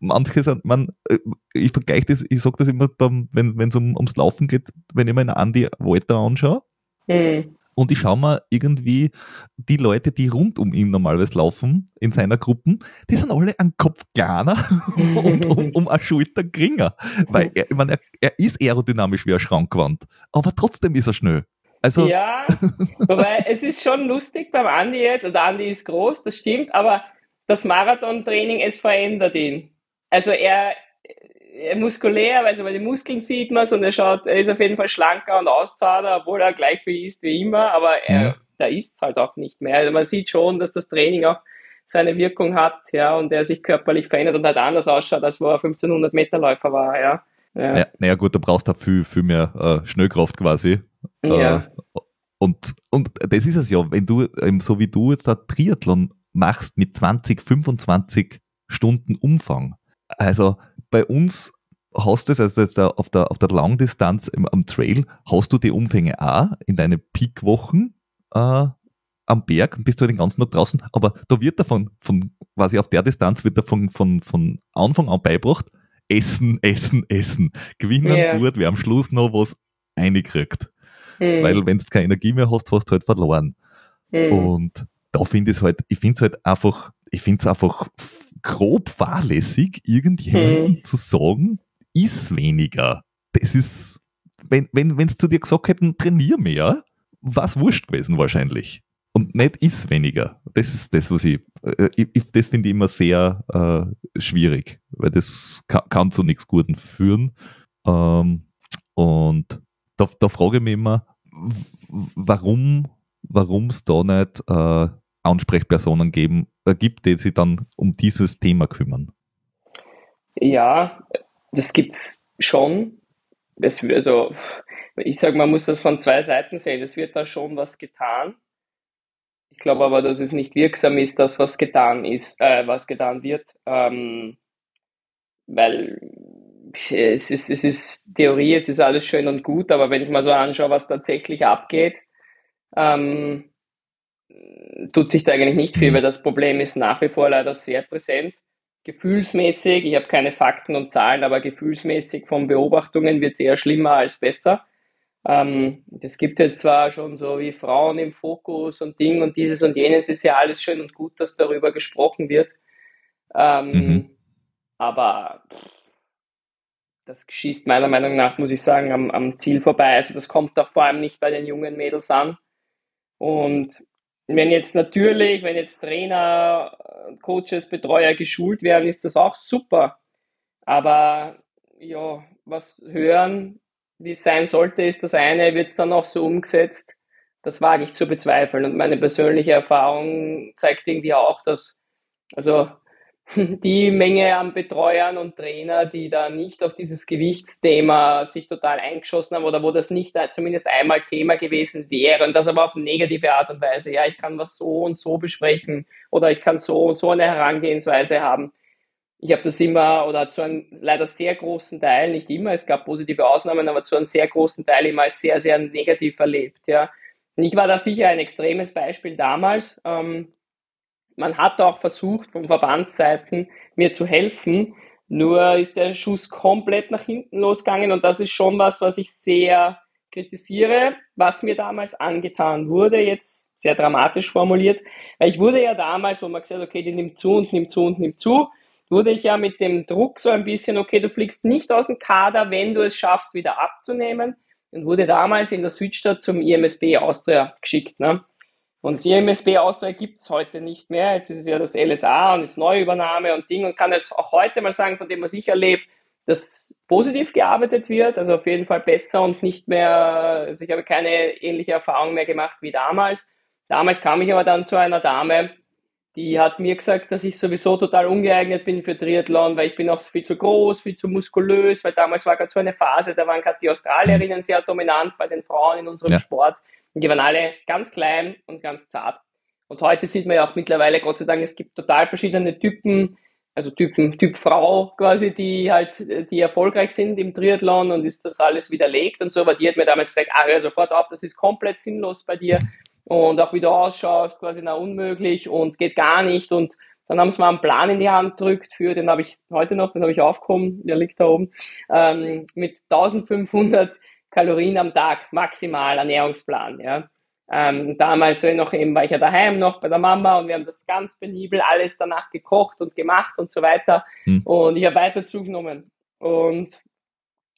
manche sind, man, äh, ich vergleiche das, ich sage das immer, beim, wenn es um, ums Laufen geht, wenn ich mir einen Andy Walter anschaue. Mhm. Und ich schaue mir irgendwie die Leute, die rund um ihn normalerweise laufen, in seiner Gruppen, die sind alle an Kopf kleiner und um, um eine Schulter geringer. Weil er, ich meine, er, er ist aerodynamisch wie ein Schrankwand, aber trotzdem ist er schnell. Also ja, wobei es ist schon lustig beim Andi jetzt, und Andi ist groß, das stimmt, aber das Marathontraining, es verändert ihn. Also er, er muskulär, also bei den Muskeln sieht man es und er schaut, er ist auf jeden Fall schlanker und auszahlter, obwohl er gleich viel isst wie immer, aber er, ja. da isst es halt auch nicht mehr. Also man sieht schon, dass das Training auch seine Wirkung hat, ja, und er sich körperlich verändert und halt anders ausschaut, als wo er 1500 Meter Läufer war, ja. Ja. Naja, naja, gut, du brauchst da viel, viel mehr äh, Schnellkraft quasi. Ja. Äh, und, und das ist es ja, wenn du, ähm, so wie du jetzt da Triathlon machst mit 20, 25 Stunden Umfang. Also bei uns hast du es, also jetzt auf der, auf der Langdistanz im, am Trail, hast du die Umfänge auch in deine Peakwochen äh, am Berg und bist du halt den ganzen Tag draußen, aber da wird davon, von, quasi auf der Distanz wird davon von, von Anfang an beigebracht, essen, essen, essen. Gewinnen yeah. tut, wer am Schluss noch was reinkriegt. Mhm. Weil wenn du keine Energie mehr hast, hast du halt verloren. Mhm. Und da finde ich es halt, ich finde es halt einfach, ich finde es einfach grob fahrlässig, irgendjemandem mhm. zu sagen, ist weniger. Das ist, wenn es wenn, zu dir gesagt hätten, trainier mehr, war es wurscht gewesen wahrscheinlich. Und nicht ist weniger. Das ist das, was ich, äh, ich das finde ich immer sehr äh, schwierig, weil das kann, kann zu nichts Guten führen. Ähm, und da, da frage ich mich immer, warum warum es da nicht äh, Ansprechpersonen geben, äh, gibt, die sich dann um dieses Thema kümmern. Ja, das gibt es schon. Es, also, ich sage, man muss das von zwei Seiten sehen. Es wird da schon was getan. Ich glaube aber, dass es nicht wirksam ist, dass was getan ist, äh, was getan wird. Ähm, weil es ist, es ist Theorie, es ist alles schön und gut, aber wenn ich mal so anschaue, was tatsächlich abgeht, ähm, tut sich da eigentlich nicht viel, mhm. weil das Problem ist nach wie vor leider sehr präsent. Gefühlsmäßig, ich habe keine Fakten und Zahlen, aber gefühlsmäßig von Beobachtungen wird es eher schlimmer als besser. Ähm, das gibt jetzt zwar schon so wie Frauen im Fokus und Ding und dieses und jenes ist ja alles schön und gut, dass darüber gesprochen wird. Ähm, mhm. Aber das schießt meiner Meinung nach, muss ich sagen, am, am Ziel vorbei. Also das kommt doch vor allem nicht bei den jungen Mädels an. Und wenn jetzt natürlich, wenn jetzt Trainer, Coaches, Betreuer geschult werden, ist das auch super. Aber ja, was hören wie es sein sollte, ist das eine, wird es dann auch so umgesetzt. Das wage ich zu bezweifeln. Und meine persönliche Erfahrung zeigt irgendwie auch, dass, also die Menge an Betreuern und Trainer, die da nicht auf dieses Gewichtsthema sich total eingeschossen haben oder wo das nicht zumindest einmal Thema gewesen wäre und das aber auf negative Art und Weise. Ja, ich kann was so und so besprechen oder ich kann so und so eine Herangehensweise haben. Ich habe das immer oder zu einem leider sehr großen Teil, nicht immer, es gab positive Ausnahmen, aber zu einem sehr großen Teil immer als sehr, sehr negativ erlebt. Ja. Und ich war da sicher ein extremes Beispiel damals. Ähm, man hat auch versucht, von Verbandsseiten mir zu helfen, nur ist der Schuss komplett nach hinten losgegangen und das ist schon was, was ich sehr kritisiere, was mir damals angetan wurde, jetzt sehr dramatisch formuliert, weil ich wurde ja damals, wo man gesagt hat, okay, die nimmt zu und nimmt zu und nimmt zu, wurde ich ja mit dem Druck so ein bisschen, okay, du fliegst nicht aus dem Kader, wenn du es schaffst, wieder abzunehmen und wurde damals in der Südstadt zum IMSB Austria geschickt. Ne? Und CMSB Austria gibt es heute nicht mehr. Jetzt ist es ja das LSA und ist Neuübernahme und Ding und kann jetzt auch heute mal sagen, von dem was ich erlebe, dass positiv gearbeitet wird, also auf jeden Fall besser und nicht mehr, also ich habe keine ähnliche Erfahrung mehr gemacht wie damals. Damals kam ich aber dann zu einer Dame, die hat mir gesagt, dass ich sowieso total ungeeignet bin für Triathlon, weil ich bin auch viel zu groß, viel zu muskulös, weil damals war gerade so eine Phase, da waren gerade die Australierinnen sehr dominant bei den Frauen in unserem ja. Sport. Und die waren alle ganz klein und ganz zart. Und heute sieht man ja auch mittlerweile, Gott sei Dank, es gibt total verschiedene Typen, also Typen, Typ Frau quasi, die halt, die erfolgreich sind im Triathlon und ist das alles widerlegt und so, aber die hat mir damals gesagt, ah, hör sofort auf, das ist komplett sinnlos bei dir. Und auch wie du ausschaust, quasi na unmöglich und geht gar nicht. Und dann haben sie mal einen Plan in die Hand gedrückt für, den habe ich heute noch, den habe ich aufgekommen, der liegt da oben, ähm, mit 1500 Kalorien am Tag, maximal Ernährungsplan, ja. Ähm, damals noch eben war ich ja daheim noch bei der Mama und wir haben das ganz penibel alles danach gekocht und gemacht und so weiter. Hm. Und ich habe weiter zugenommen. Und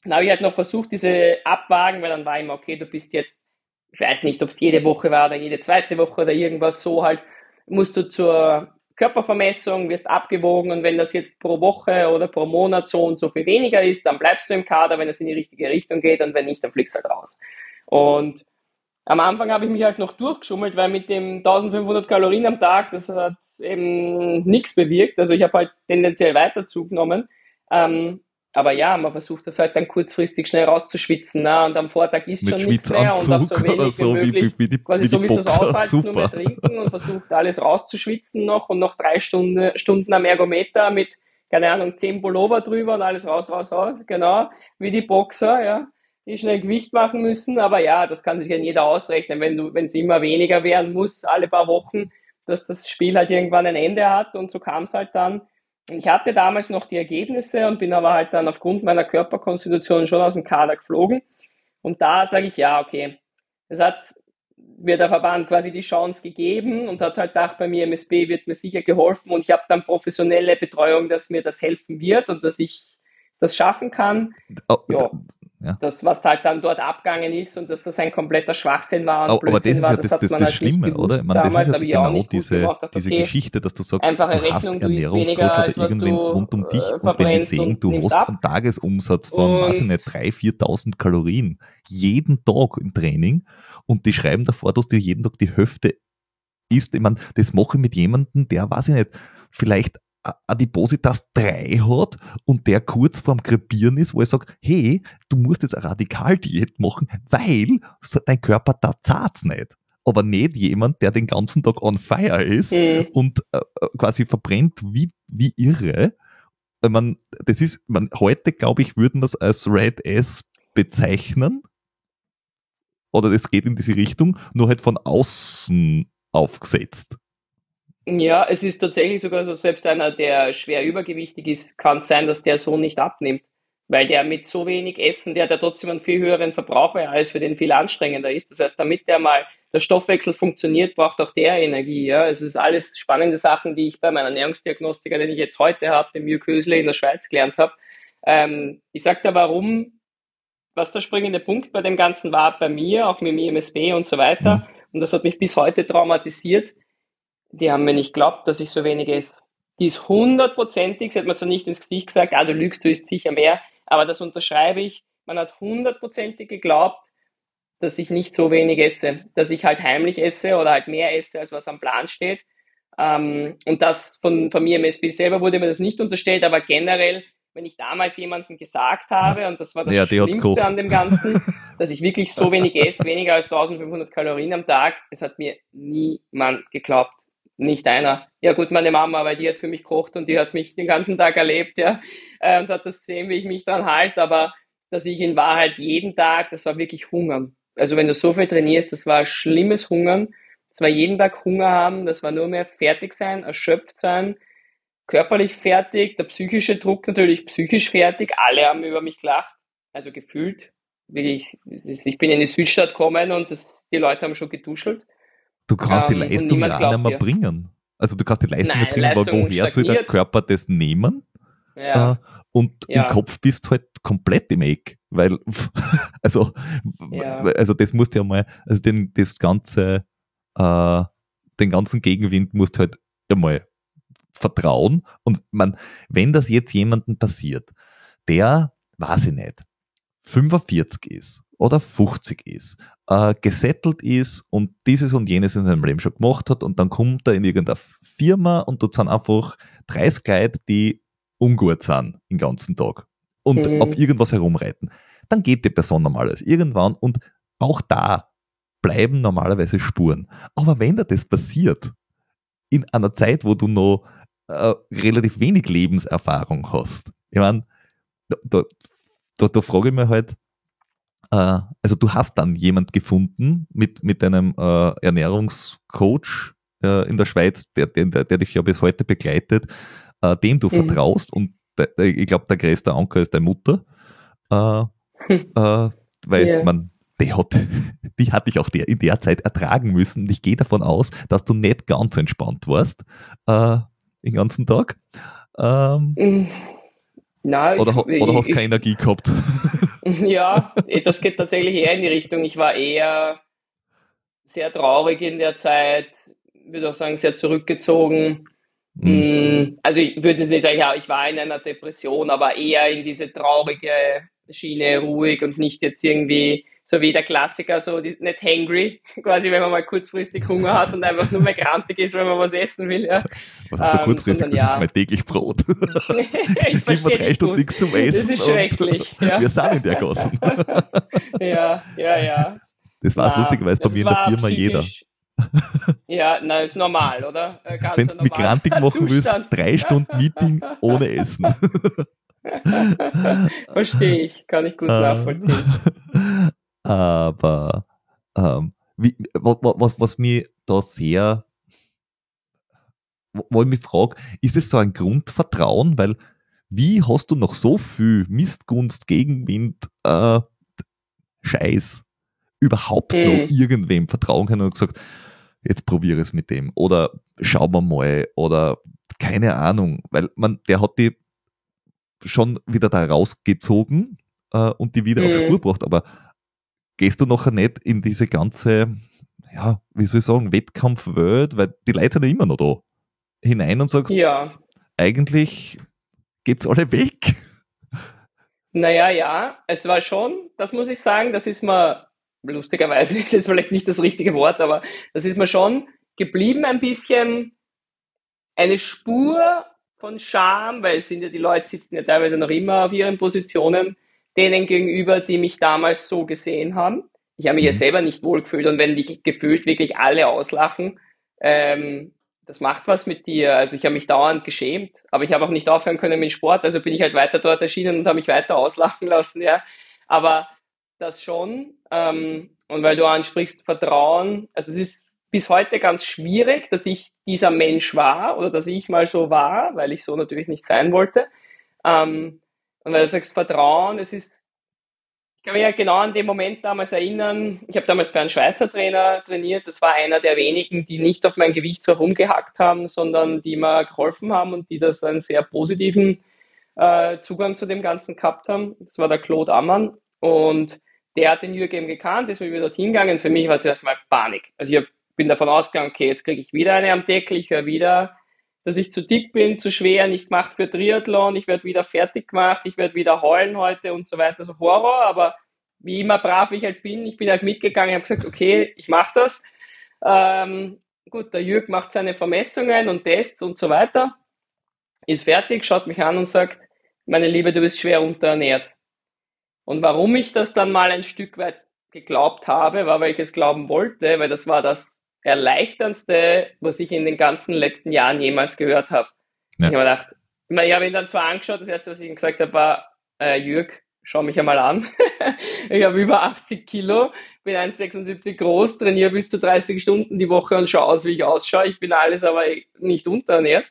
dann habe ich halt noch versucht, diese Abwagen, weil dann war immer, okay, du bist jetzt, ich weiß nicht, ob es jede Woche war oder jede zweite Woche oder irgendwas so halt, musst du zur Körpervermessung, wirst abgewogen und wenn das jetzt pro Woche oder pro Monat so und so viel weniger ist, dann bleibst du im Kader, wenn es in die richtige Richtung geht und wenn nicht, dann fliegst du halt raus. Und am Anfang habe ich mich halt noch durchgeschummelt, weil mit dem 1500 Kalorien am Tag, das hat eben nichts bewirkt. Also ich habe halt tendenziell weiter zugenommen. Ähm, aber ja, man versucht das halt dann kurzfristig schnell rauszuschwitzen. Ne? Und am Vortag ist schon nichts mehr und auf so wenig so, wie möglich, wie, wie die, quasi wie so wie es das aushält, nur mehr trinken und versucht alles rauszuschwitzen noch und noch drei Stunden, Stunden am Ergometer mit, keine Ahnung, zehn Pullover drüber und alles raus, raus, raus. Genau, wie die Boxer, ja, die schnell Gewicht machen müssen. Aber ja, das kann sich ja jeder ausrechnen, wenn du, wenn es immer weniger werden muss, alle paar Wochen, dass das Spiel halt irgendwann ein Ende hat und so kam es halt dann ich hatte damals noch die Ergebnisse und bin aber halt dann aufgrund meiner Körperkonstitution schon aus dem Kader geflogen. Und da sage ich, ja, okay, es hat mir der Verband quasi die Chance gegeben und hat halt gedacht, bei mir MSB wird mir sicher geholfen und ich habe dann professionelle Betreuung, dass mir das helfen wird und dass ich das schaffen kann. Oh, ja. Ja. Das, was halt dann dort abgegangen ist und dass das ein kompletter Schwachsinn war. aber, aber das ist ja das, das, das, das halt Schlimme, oder? Ich meine, das ist ja genau diese, gemacht, diese okay, Geschichte, dass du sagst, du Rechnung, hast Ernährungscoach oder irgendwen rund um dich und wenn die sehen, du hast ab. einen Tagesumsatz von, und weiß ich nicht, 3.000, 4.000 Kalorien jeden Tag im Training und die schreiben davor, dass du jeden Tag die Hälfte isst. Ich meine, das mache ich mit jemandem, der, weiß ich nicht, vielleicht Adipositas 3 hat und der kurz vorm Krepieren ist, wo er sagt, hey, du musst jetzt eine Radikaldiät machen, weil dein Körper da zahlt nicht. Aber nicht jemand, der den ganzen Tag on fire ist mhm. und äh, äh, quasi verbrennt wie, wie irre. Man, das ist, man, heute glaube ich, würden das als Red S bezeichnen. Oder das geht in diese Richtung, nur halt von außen aufgesetzt. Ja, es ist tatsächlich sogar so, selbst einer, der schwer übergewichtig ist, kann es sein, dass der so nicht abnimmt. Weil der mit so wenig Essen, der hat ja trotzdem einen viel höheren Verbrauch, weil alles für den viel anstrengender ist. Das heißt, damit der mal der Stoffwechsel funktioniert, braucht auch der Energie. Ja, es ist alles spannende Sachen, die ich bei meinem Ernährungsdiagnostiker, den ich jetzt heute habe, dem Jürg Hösle in der Schweiz gelernt habe. Ähm, ich sag da warum, was der springende Punkt bei dem Ganzen war, bei mir, auch mit dem IMSB und so weiter. Mhm. Und das hat mich bis heute traumatisiert die haben mir nicht geglaubt, dass ich so wenig esse. Die ist hundertprozentig, sie hat mir zwar nicht ins Gesicht gesagt, ah, du lügst, du isst sicher mehr, aber das unterschreibe ich. man hat hundertprozentig geglaubt, dass ich nicht so wenig esse, dass ich halt heimlich esse oder halt mehr esse, als was am Plan steht. Ähm, und das von, von mir im SB selber wurde mir das nicht unterstellt, aber generell, wenn ich damals jemandem gesagt habe, und das war das ja, Schlimmste an dem Ganzen, dass ich wirklich so wenig esse, weniger als 1500 Kalorien am Tag, es hat mir niemand geglaubt. Nicht einer. Ja gut, meine Mama, weil die hat für mich gekocht und die hat mich den ganzen Tag erlebt, ja, und hat das gesehen, wie ich mich dann halte, aber dass ich in Wahrheit jeden Tag, das war wirklich Hungern. Also wenn du so viel trainierst, das war schlimmes Hungern. Das war jeden Tag Hunger haben, das war nur mehr fertig sein, erschöpft sein, körperlich fertig, der psychische Druck natürlich psychisch fertig. Alle haben über mich gelacht, also gefühlt. Ich, ich bin in die Südstadt gekommen und das, die Leute haben schon getuschelt. Du kannst ähm, die Leistung ja auch nicht mehr bringen. Also du kannst die Leistung Nein, nicht bringen, Leistung weil woher soll der Körper das nehmen? Ja. Äh, und ja. im Kopf bist du halt komplett im Eck, weil, also, ja. also das musst du ja mal, also den, das ganze, äh, den ganzen Gegenwind musst du halt einmal vertrauen. Und man, wenn das jetzt jemandem passiert, der, weiß ich nicht, 45 ist oder 50 ist, äh, gesettelt ist und dieses und jenes in seinem Leben schon gemacht hat und dann kommt er in irgendeine Firma und dort sind einfach 30 Leute, die ungut sind den ganzen Tag und mhm. auf irgendwas herumreiten, dann geht die Person normalerweise irgendwann und auch da bleiben normalerweise Spuren. Aber wenn da das passiert, in einer Zeit, wo du noch äh, relativ wenig Lebenserfahrung hast, ich meine, da, da, da frage ich mich halt, äh, also du hast dann jemand gefunden mit, mit einem äh, Ernährungscoach äh, in der Schweiz, der, der, der dich ja bis heute begleitet, äh, dem du mhm. vertraust und de, de, ich glaube, der größte Anker ist deine Mutter, äh, äh, weil yeah. man, die hat, die hat dich auch der, in der Zeit ertragen müssen. Ich gehe davon aus, dass du nicht ganz entspannt warst äh, den ganzen Tag. Ähm, mhm. Nein, oder, ich, oder hast du keine Energie gehabt? Ja, das geht tatsächlich eher in die Richtung. Ich war eher sehr traurig in der Zeit, würde auch sagen, sehr zurückgezogen. Mhm. Also ich würde nicht sagen, ja, ich war in einer Depression, aber eher in diese traurige Schiene, ruhig und nicht jetzt irgendwie so wie der Klassiker, so die, nicht hangry, quasi wenn man mal kurzfristig Hunger hat und einfach nur mehr grantig ist, wenn man was essen will. Ja. Was hast du ähm, kurzfristig? Sondern, das ja. ist mein täglich Brot. ich gebe mir drei Stunden nichts zum Essen. Das ist schrecklich. Ja. Wir sind in der Gassen. ja, ja, ja. Das war lustigerweise bei mir in der Firma jeder. Ja, na, ist normal, oder? Äh, Wenn du mich grantig machen willst, drei Stunden Meeting ohne Essen. Verstehe ich, kann ich gut ähm, nachvollziehen. Aber ähm, wie, was, was mir da sehr, wo ich mich frage, ist es so ein Grundvertrauen? Weil wie hast du noch so viel Mistgunst, Gegenwind, äh, Scheiß überhaupt mhm. noch irgendwem vertrauen können und gesagt, jetzt probiere es mit dem oder schauen wir mal oder keine Ahnung, weil man, der hat die schon wieder da rausgezogen äh, und die wieder mhm. auf Spur gebracht, aber gehst du nachher nicht in diese ganze, ja, wie soll ich sagen, Wettkampfwelt, weil die Leute sind ja immer noch da, hinein und sagst, ja. eigentlich geht's alle weg. Naja, ja, es war schon, das muss ich sagen, das ist mir lustigerweise ist jetzt vielleicht nicht das richtige Wort, aber das ist mir schon geblieben ein bisschen eine Spur von Scham, weil es sind ja die Leute sitzen ja teilweise noch immer auf ihren Positionen, denen gegenüber, die mich damals so gesehen haben. Ich habe mich ja mhm. selber nicht wohl gefühlt und wenn dich gefühlt wirklich alle auslachen, ähm, das macht was mit dir. Also ich habe mich dauernd geschämt, aber ich habe auch nicht aufhören können mit Sport, also bin ich halt weiter dort erschienen und habe mich weiter auslachen lassen, ja. Aber das schon. Ähm, und weil du ansprichst Vertrauen, also es ist bis heute ganz schwierig, dass ich dieser Mensch war oder dass ich mal so war, weil ich so natürlich nicht sein wollte. Ähm, und weil du sagst Vertrauen, es ist, ich kann mich ja genau an den Moment damals erinnern, ich habe damals bei einem Schweizer Trainer trainiert, das war einer der wenigen, die nicht auf mein Gewicht so rumgehackt haben, sondern die mir geholfen haben und die das einen sehr positiven äh, Zugang zu dem Ganzen gehabt haben. Das war der Claude Ammann und der hat den Game gekannt, ist mit mir dorthin gegangen. Für mich war es erstmal Panik. Also ich bin davon ausgegangen, okay, jetzt kriege ich wieder eine am Deckel, ich höre wieder dass ich zu dick bin, zu schwer, nicht gemacht für Triathlon, ich werde wieder fertig gemacht, ich werde wieder heulen heute und so weiter, so Horror, aber wie immer brav ich halt bin, ich bin halt mitgegangen, habe gesagt, okay, ich mache das. Ähm, gut, der Jürg macht seine Vermessungen und Tests und so weiter, ist fertig, schaut mich an und sagt, meine Liebe, du bist schwer unterernährt. Und warum ich das dann mal ein Stück weit geglaubt habe, war, weil ich es glauben wollte, weil das war das erleichterndste, was ich in den ganzen letzten Jahren jemals gehört habe. Ja. Ich habe gedacht, ich habe ihn dann zwar angeschaut, das erste, was ich ihm gesagt habe, war, äh, Jürg, schau mich einmal an. ich habe über 80 Kilo, bin 1,76 groß, trainiere bis zu 30 Stunden die Woche und schaue aus, wie ich ausschaue. Ich bin alles aber nicht unterernährt.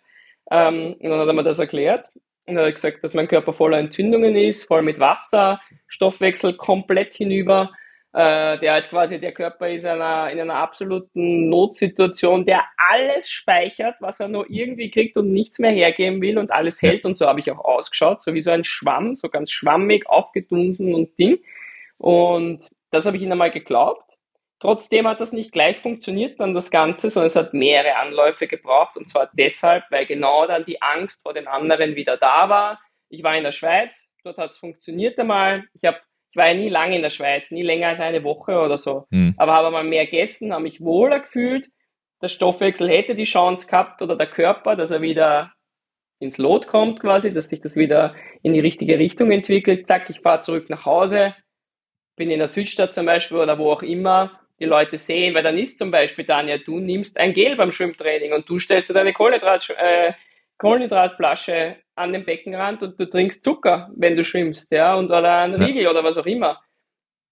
Ähm, und dann hat er mir das erklärt. Und er hat gesagt, dass mein Körper voller Entzündungen ist, voll mit Wasser, Stoffwechsel komplett hinüber äh, der halt quasi, der Körper ist einer, in einer absoluten Notsituation, der alles speichert, was er nur irgendwie kriegt und nichts mehr hergeben will und alles hält. Und so habe ich auch ausgeschaut, so wie so ein Schwamm, so ganz schwammig, aufgedunsen und Ding. Und das habe ich ihnen einmal geglaubt. Trotzdem hat das nicht gleich funktioniert, dann das Ganze, sondern es hat mehrere Anläufe gebraucht. Und zwar deshalb, weil genau dann die Angst vor den anderen wieder da war. Ich war in der Schweiz, dort hat es funktioniert einmal. Ich habe ich war ja nie lange in der Schweiz, nie länger als eine Woche oder so. Mhm. Aber habe mal mehr gegessen, habe mich wohler gefühlt. Der Stoffwechsel hätte die Chance gehabt oder der Körper, dass er wieder ins Lot kommt quasi, dass sich das wieder in die richtige Richtung entwickelt. Zack, ich fahre zurück nach Hause, bin in der Südstadt zum Beispiel oder wo auch immer. Die Leute sehen, weil dann ist zum Beispiel, Daniel, du nimmst ein Gel beim Schwimmtraining und du stellst dir deine Kohlenhydrat, äh, Kohlenhydratflasche an den Beckenrand und du trinkst Zucker, wenn du schwimmst, ja, und oder einen Riegel oder was auch immer.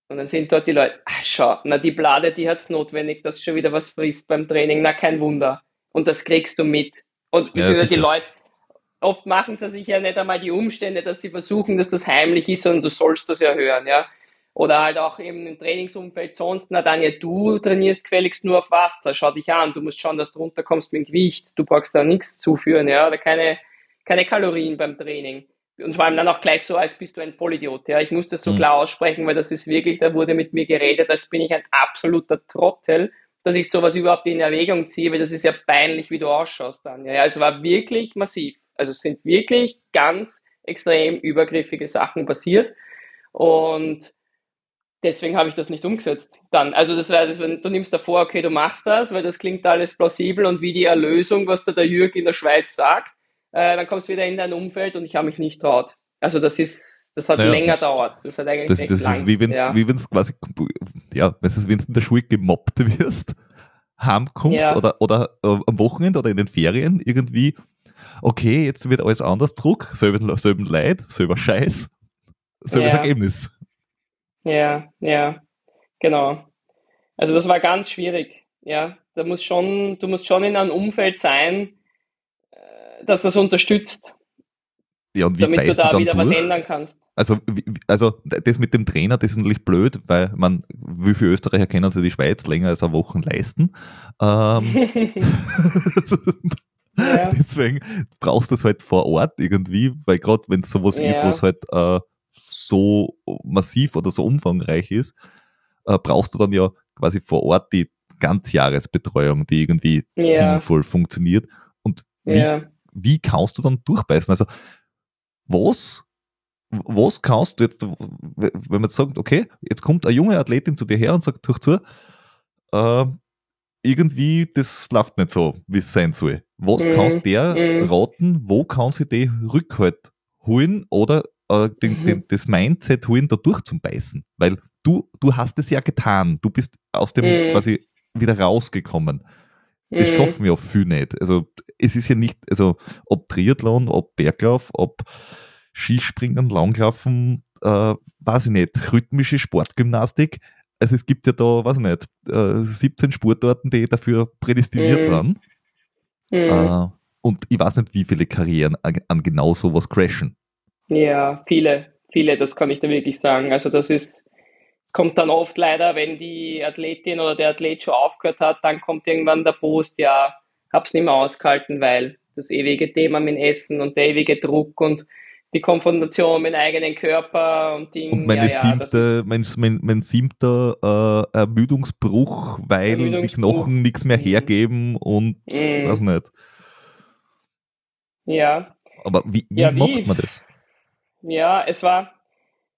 Und dann sind dort die Leute, ach, schau, na die Blade, die hat's notwendig, dass schon wieder was frisst beim Training, na kein Wunder. Und das kriegst du mit. Und ja, die Leute, oft machen sie sich ja nicht einmal die Umstände, dass sie versuchen, dass das heimlich ist, sondern du sollst das ja hören, ja. Oder halt auch eben im Trainingsumfeld sonst, na Daniel, du trainierst gefälligst nur auf Wasser, schau dich an, du musst schauen, dass du runterkommst mit dem Gewicht, du brauchst da nichts zuführen, ja, oder keine, keine Kalorien beim Training. Und vor allem dann auch gleich so, als bist du ein Vollidiot. Ja, ich muss das so mhm. klar aussprechen, weil das ist wirklich, da wurde mit mir geredet, als bin ich ein absoluter Trottel, dass ich sowas überhaupt in Erwägung ziehe, weil das ist ja peinlich, wie du ausschaust dann. Ja, es war wirklich massiv. Also es sind wirklich ganz extrem übergriffige Sachen passiert. Und deswegen habe ich das nicht umgesetzt. Dann, also das wäre, du nimmst davor, okay, du machst das, weil das klingt alles plausibel und wie die Erlösung, was da der Jürg in der Schweiz sagt, äh, dann kommst du wieder in dein Umfeld und ich habe mich nicht traut. Also das ist, das hat naja, länger das, dauert. Das hat eigentlich das, das lang. ist wie wenn ja. wie wenn's quasi, ja, wenn du in der Schule gemobbt wirst, heimkommst ja. oder, oder äh, am Wochenende oder in den Ferien irgendwie, okay, jetzt wird alles anders Druck, selben, selben Leid, selber Scheiß, selbes ja. Ergebnis. Ja, ja, genau. Also das war ganz schwierig. Ja, da muss schon, du musst schon in einem Umfeld sein, dass das unterstützt. Ja, und wie damit du da du wieder durch? was ändern kannst. Also, also das mit dem Trainer, das ist natürlich blöd, weil man, wie viele Österreicher kennen sie die Schweiz länger als eine Woche leisten. Ähm, ja. Deswegen brauchst du es halt vor Ort irgendwie, weil gerade wenn es sowas ja. ist, was halt äh, so massiv oder so umfangreich ist, äh, brauchst du dann ja quasi vor Ort die Ganzjahresbetreuung, die irgendwie ja. sinnvoll funktioniert. Und wie, wie kannst du dann durchbeißen? Also, was, was kannst du jetzt, wenn man sagt, okay, jetzt kommt eine junge Athletin zu dir her und sagt, durch zu, äh, irgendwie, das läuft nicht so, wie es sein soll. Was mhm. kannst der mhm. raten, wo kann sie die Rückhalt holen oder äh, den, mhm. den, das Mindset holen, da durchzubeißen? Weil du, du hast es ja getan. Du bist aus dem mhm. quasi wieder rausgekommen. Das mhm. schaffen ja viel nicht. Also es ist ja nicht, also ob Triathlon, ob Berglauf, ob Skispringen, Langlaufen, äh, weiß ich nicht, rhythmische Sportgymnastik. Also es gibt ja da, weiß ich nicht, äh, 17 Sportarten, die dafür prädestiniert mhm. sind. Mhm. Äh, und ich weiß nicht, wie viele Karrieren an, an genau sowas crashen. Ja, viele, viele, das kann ich da wirklich sagen. Also das ist, es kommt dann oft leider, wenn die Athletin oder der Athlet schon aufgehört hat, dann kommt irgendwann der Post, ja, hab's nicht mehr ausgehalten, weil das ewige Thema mit Essen und der ewige Druck und die Konfrontation mit dem eigenen Körper und Ding. Und meine ja, siebte, mein, mein, mein siebter äh, Ermüdungsbruch, weil Ermüdungsbruch. die Knochen nichts mehr mhm. hergeben und mhm. weiß nicht. Ja. Aber wie, wie ja, macht man das? Ja, es war,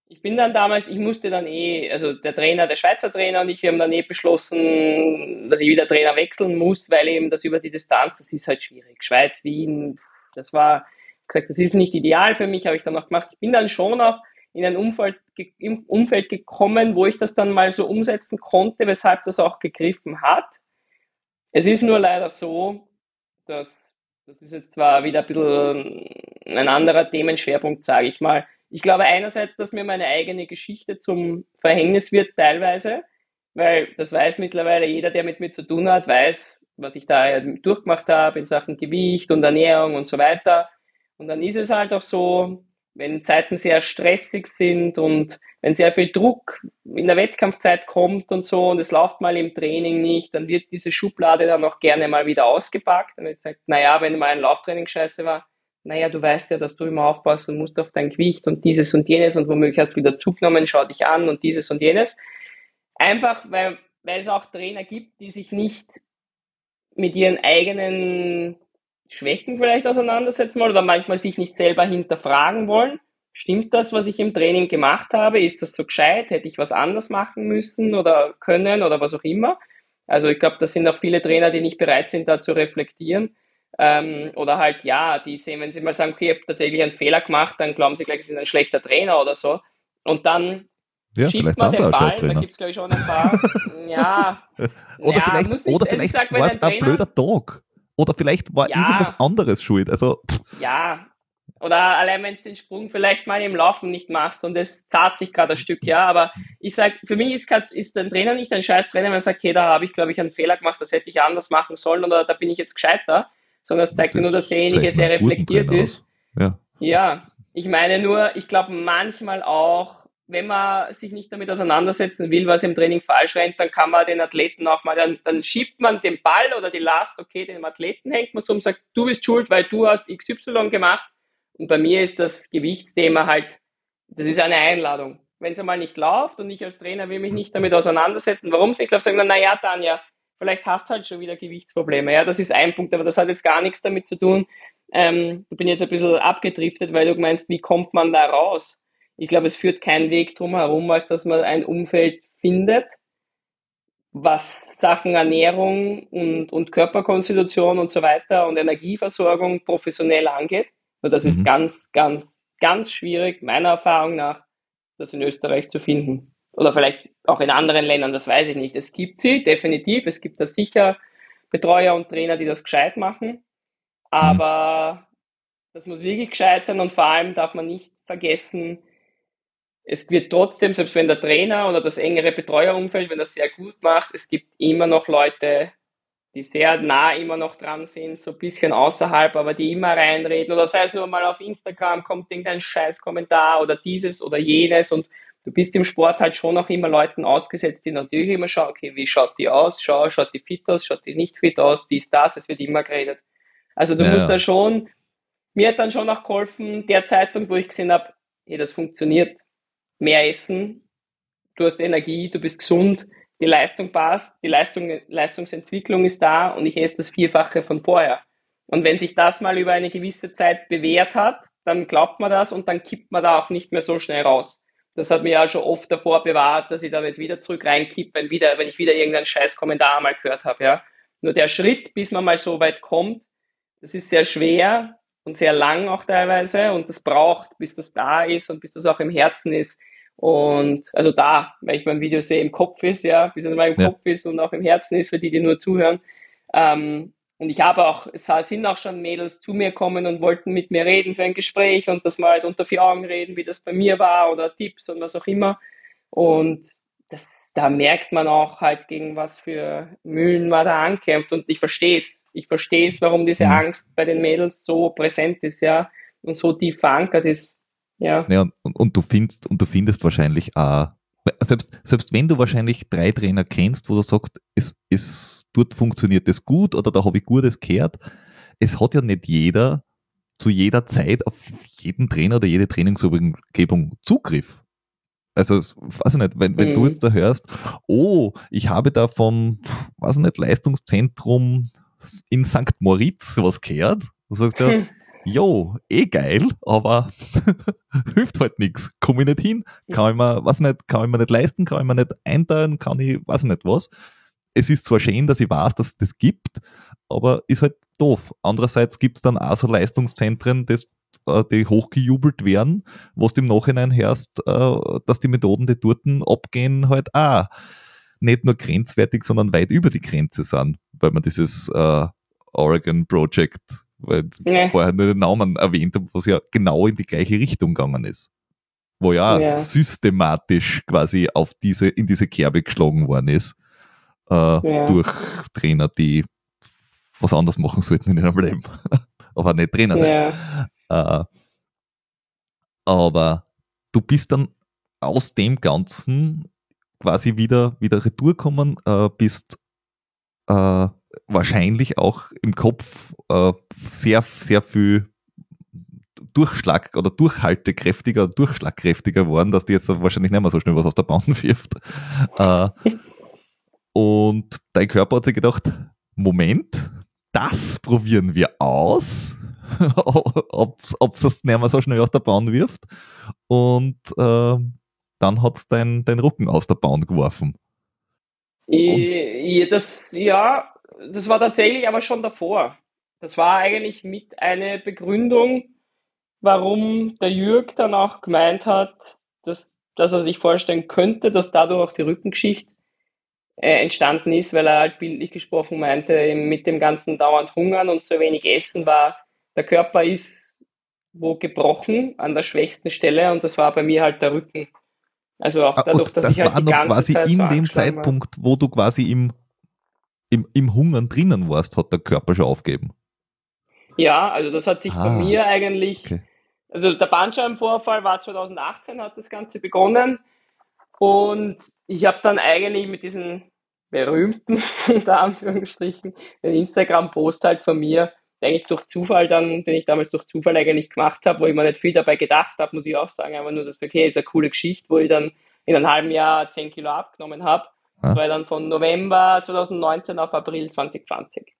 ich bin dann damals, ich musste dann eh, also der Trainer, der Schweizer Trainer und ich, wir haben dann eh beschlossen, dass ich wieder Trainer wechseln muss, weil eben das über die Distanz, das ist halt schwierig. Schweiz, Wien, das war, gesagt, das ist nicht ideal für mich, habe ich dann auch gemacht. Ich bin dann schon auch in ein Umfeld, Umfeld gekommen, wo ich das dann mal so umsetzen konnte, weshalb das auch gegriffen hat. Es ist nur leider so, dass das ist jetzt zwar wieder ein bisschen ein anderer Themenschwerpunkt, sage ich mal. Ich glaube einerseits, dass mir meine eigene Geschichte zum Verhängnis wird teilweise, weil das weiß mittlerweile jeder, der mit mir zu tun hat, weiß, was ich da durchgemacht habe in Sachen Gewicht und Ernährung und so weiter. Und dann ist es halt auch so, wenn Zeiten sehr stressig sind und wenn sehr viel Druck in der Wettkampfzeit kommt und so und es läuft mal im Training nicht, dann wird diese Schublade dann auch gerne mal wieder ausgepackt. Und jetzt sagt, naja, wenn mal ein Lauftraining scheiße war, naja, du weißt ja, dass du immer aufpassen musst auf dein Gewicht und dieses und jenes und womöglich hast du wieder zugenommen, schau dich an und dieses und jenes. Einfach, weil, weil es auch Trainer gibt, die sich nicht mit ihren eigenen Schwächen vielleicht auseinandersetzen wollen oder manchmal sich nicht selber hinterfragen wollen. Stimmt das, was ich im Training gemacht habe? Ist das so gescheit? Hätte ich was anders machen müssen oder können oder was auch immer? Also ich glaube, das sind auch viele Trainer, die nicht bereit sind, da zu reflektieren. Ähm, oder halt, ja, die sehen, wenn sie mal sagen, okay, ich habe tatsächlich einen Fehler gemacht, dann glauben sie gleich, sie sind ein schlechter Trainer oder so. Und dann ja, schiebt man den Ball, da gibt es glaube ich schon ein paar, ja. oder ja, vielleicht, nicht, oder vielleicht also war es ein blöder Tag. Oder vielleicht war ja, irgendwas anderes schuld. Also, Ja, oder allein wenn du den Sprung vielleicht mal im Laufen nicht machst und es zahlt sich gerade ein Stück, ja. Aber ich sag, für mich ist, grad, ist ein Trainer nicht ein scheiß Trainer, wenn er sagt, okay, da habe ich, glaube ich, einen Fehler gemacht, das hätte ich anders machen sollen oder da bin ich jetzt gescheiter, sondern es zeigt das nur, dass derjenige sehr reflektiert ist. Ja. ja, ich meine nur, ich glaube manchmal auch, wenn man sich nicht damit auseinandersetzen will, was im Training falsch rennt, dann kann man den Athleten auch mal, dann, dann schiebt man den Ball oder die Last, okay, dem Athleten hängt man so und sagt, du bist schuld, weil du hast XY gemacht. Und bei mir ist das Gewichtsthema halt, das ist eine Einladung. Wenn es einmal nicht läuft und ich als Trainer will mich nicht damit auseinandersetzen, warum es nicht läuft, sagen wir, naja, Tanja, vielleicht hast du halt schon wieder Gewichtsprobleme. Ja, das ist ein Punkt, aber das hat jetzt gar nichts damit zu tun. Ähm, ich bin jetzt ein bisschen abgedriftet, weil du meinst, wie kommt man da raus? Ich glaube, es führt kein Weg drum herum, als dass man ein Umfeld findet, was Sachen Ernährung und, und Körperkonstitution und so weiter und Energieversorgung professionell angeht. Nur das mhm. ist ganz, ganz, ganz schwierig, meiner Erfahrung nach, das in Österreich zu finden. Oder vielleicht auch in anderen Ländern, das weiß ich nicht. Es gibt sie, definitiv. Es gibt da sicher Betreuer und Trainer, die das gescheit machen. Aber das muss wirklich gescheit sein und vor allem darf man nicht vergessen, es wird trotzdem, selbst wenn der Trainer oder das engere Betreuerumfeld, wenn das sehr gut macht, es gibt immer noch Leute, die sehr nah immer noch dran sind, so ein bisschen außerhalb, aber die immer reinreden oder sei es nur mal auf Instagram kommt irgendein Scheiß-Kommentar oder dieses oder jenes und du bist im Sport halt schon auch immer Leuten ausgesetzt, die natürlich immer schauen, okay, wie schaut die aus? Schau, schaut die fit aus? Schaut die nicht fit aus? Dies, das, es wird immer geredet. Also du ja, musst da schon, mir hat dann schon auch geholfen, der Zeitpunkt, wo ich gesehen habe, hey, das funktioniert, mehr essen, du hast Energie, du bist gesund, die Leistung passt, die Leistung, Leistungsentwicklung ist da und ich esse das Vierfache von vorher. Und wenn sich das mal über eine gewisse Zeit bewährt hat, dann glaubt man das und dann kippt man da auch nicht mehr so schnell raus. Das hat mir ja schon oft davor bewahrt, dass ich da nicht wieder zurück reinkippe, wenn, wieder, wenn ich wieder irgendeinen scheiß Kommentar mal gehört habe. Ja. Nur der Schritt, bis man mal so weit kommt, das ist sehr schwer und sehr lang auch teilweise und das braucht, bis das da ist und bis das auch im Herzen ist. Und also da, weil ich beim Video sehe, im Kopf ist, ja, bis es mal im ja. Kopf ist und auch im Herzen ist, für die, die nur zuhören. Ähm, und ich habe auch, es sind auch schon Mädels zu mir kommen und wollten mit mir reden für ein Gespräch und das mal halt unter vier Augen reden, wie das bei mir war oder Tipps und was auch immer. Und das, da merkt man auch halt, gegen was für Mühlen man da ankämpft. Und ich verstehe es. Ich verstehe es, warum diese mhm. Angst bei den Mädels so präsent ist, ja, und so tief verankert ist. Ja. ja und, und, du findest, und du findest wahrscheinlich auch, selbst, selbst wenn du wahrscheinlich drei Trainer kennst, wo du sagst, es, es, dort funktioniert es gut oder da habe ich Gutes gehört, es hat ja nicht jeder zu jeder Zeit auf jeden Trainer oder jede Trainingsumgebung Zugriff. Also, weiß ich nicht, wenn, wenn mhm. du jetzt da hörst, oh, ich habe da vom, weiß ich nicht, Leistungszentrum in St. Moritz was gehört, du sagst ja, jo, eh geil, aber hilft halt nichts. Komme ich nicht hin, kann ich mir, was nicht, kann ich mir nicht leisten, kann ich mir nicht einteilen, kann ich, weiß nicht was. Es ist zwar schön, dass ich weiß, dass es das gibt, aber ist halt doof. Andererseits gibt es dann auch so Leistungszentren, das, äh, die hochgejubelt werden, wo du im Nachhinein hörst, äh, dass die Methoden, die dort abgehen, halt auch nicht nur grenzwertig, sondern weit über die Grenze sind, weil man dieses äh, Oregon Project weil nee. ich vorher nur den Namen erwähnt habe, was ja genau in die gleiche Richtung gegangen ist. Wo ja, ja. systematisch quasi auf diese, in diese Kerbe geschlagen worden ist, äh, ja. durch Trainer, die was anderes machen sollten in ihrem Leben. aber nicht Trainer sein. Ja. Äh, aber du bist dann aus dem Ganzen quasi wieder, wieder retour gekommen, äh, bist äh, wahrscheinlich auch im Kopf äh, sehr, sehr viel Durchschlag oder durchhaltekräftiger, durchschlagkräftiger geworden, dass die jetzt wahrscheinlich nicht mehr so schnell was aus der Bahn wirft. Äh, und dein Körper hat sich gedacht, Moment, das probieren wir aus, ob es nicht mehr so schnell aus der Bahn wirft. Und äh, dann hat es dein, dein Rücken aus der Bahn geworfen. Ich, das, ja, das war tatsächlich aber schon davor. Das war eigentlich mit eine Begründung, warum der Jürg dann auch gemeint hat, dass, dass er sich vorstellen könnte, dass dadurch auch die Rückengeschichte äh, entstanden ist, weil er halt bildlich gesprochen meinte, mit dem ganzen dauernd Hungern und zu wenig Essen war, der Körper ist wo gebrochen an der schwächsten Stelle und das war bei mir halt der Rücken. Also auch ah, dadurch, dass das ich halt war noch quasi Zeit in dem Zeitpunkt, war. wo du quasi im im, im Hungern drinnen warst, hat der Körper schon aufgegeben. Ja, also das hat sich ah, bei mir eigentlich, okay. also der Bandscheibenvorfall war 2018, hat das Ganze begonnen und ich habe dann eigentlich mit diesen berühmten, unter Anführungsstrichen, den Instagram-Post halt von mir, eigentlich durch Zufall dann, den ich damals durch Zufall eigentlich gemacht habe, wo ich mir nicht viel dabei gedacht habe, muss ich auch sagen, aber nur das, okay, ist eine coole Geschichte, wo ich dann in einem halben Jahr 10 Kilo abgenommen habe das war dann von November 2019 auf April 2020.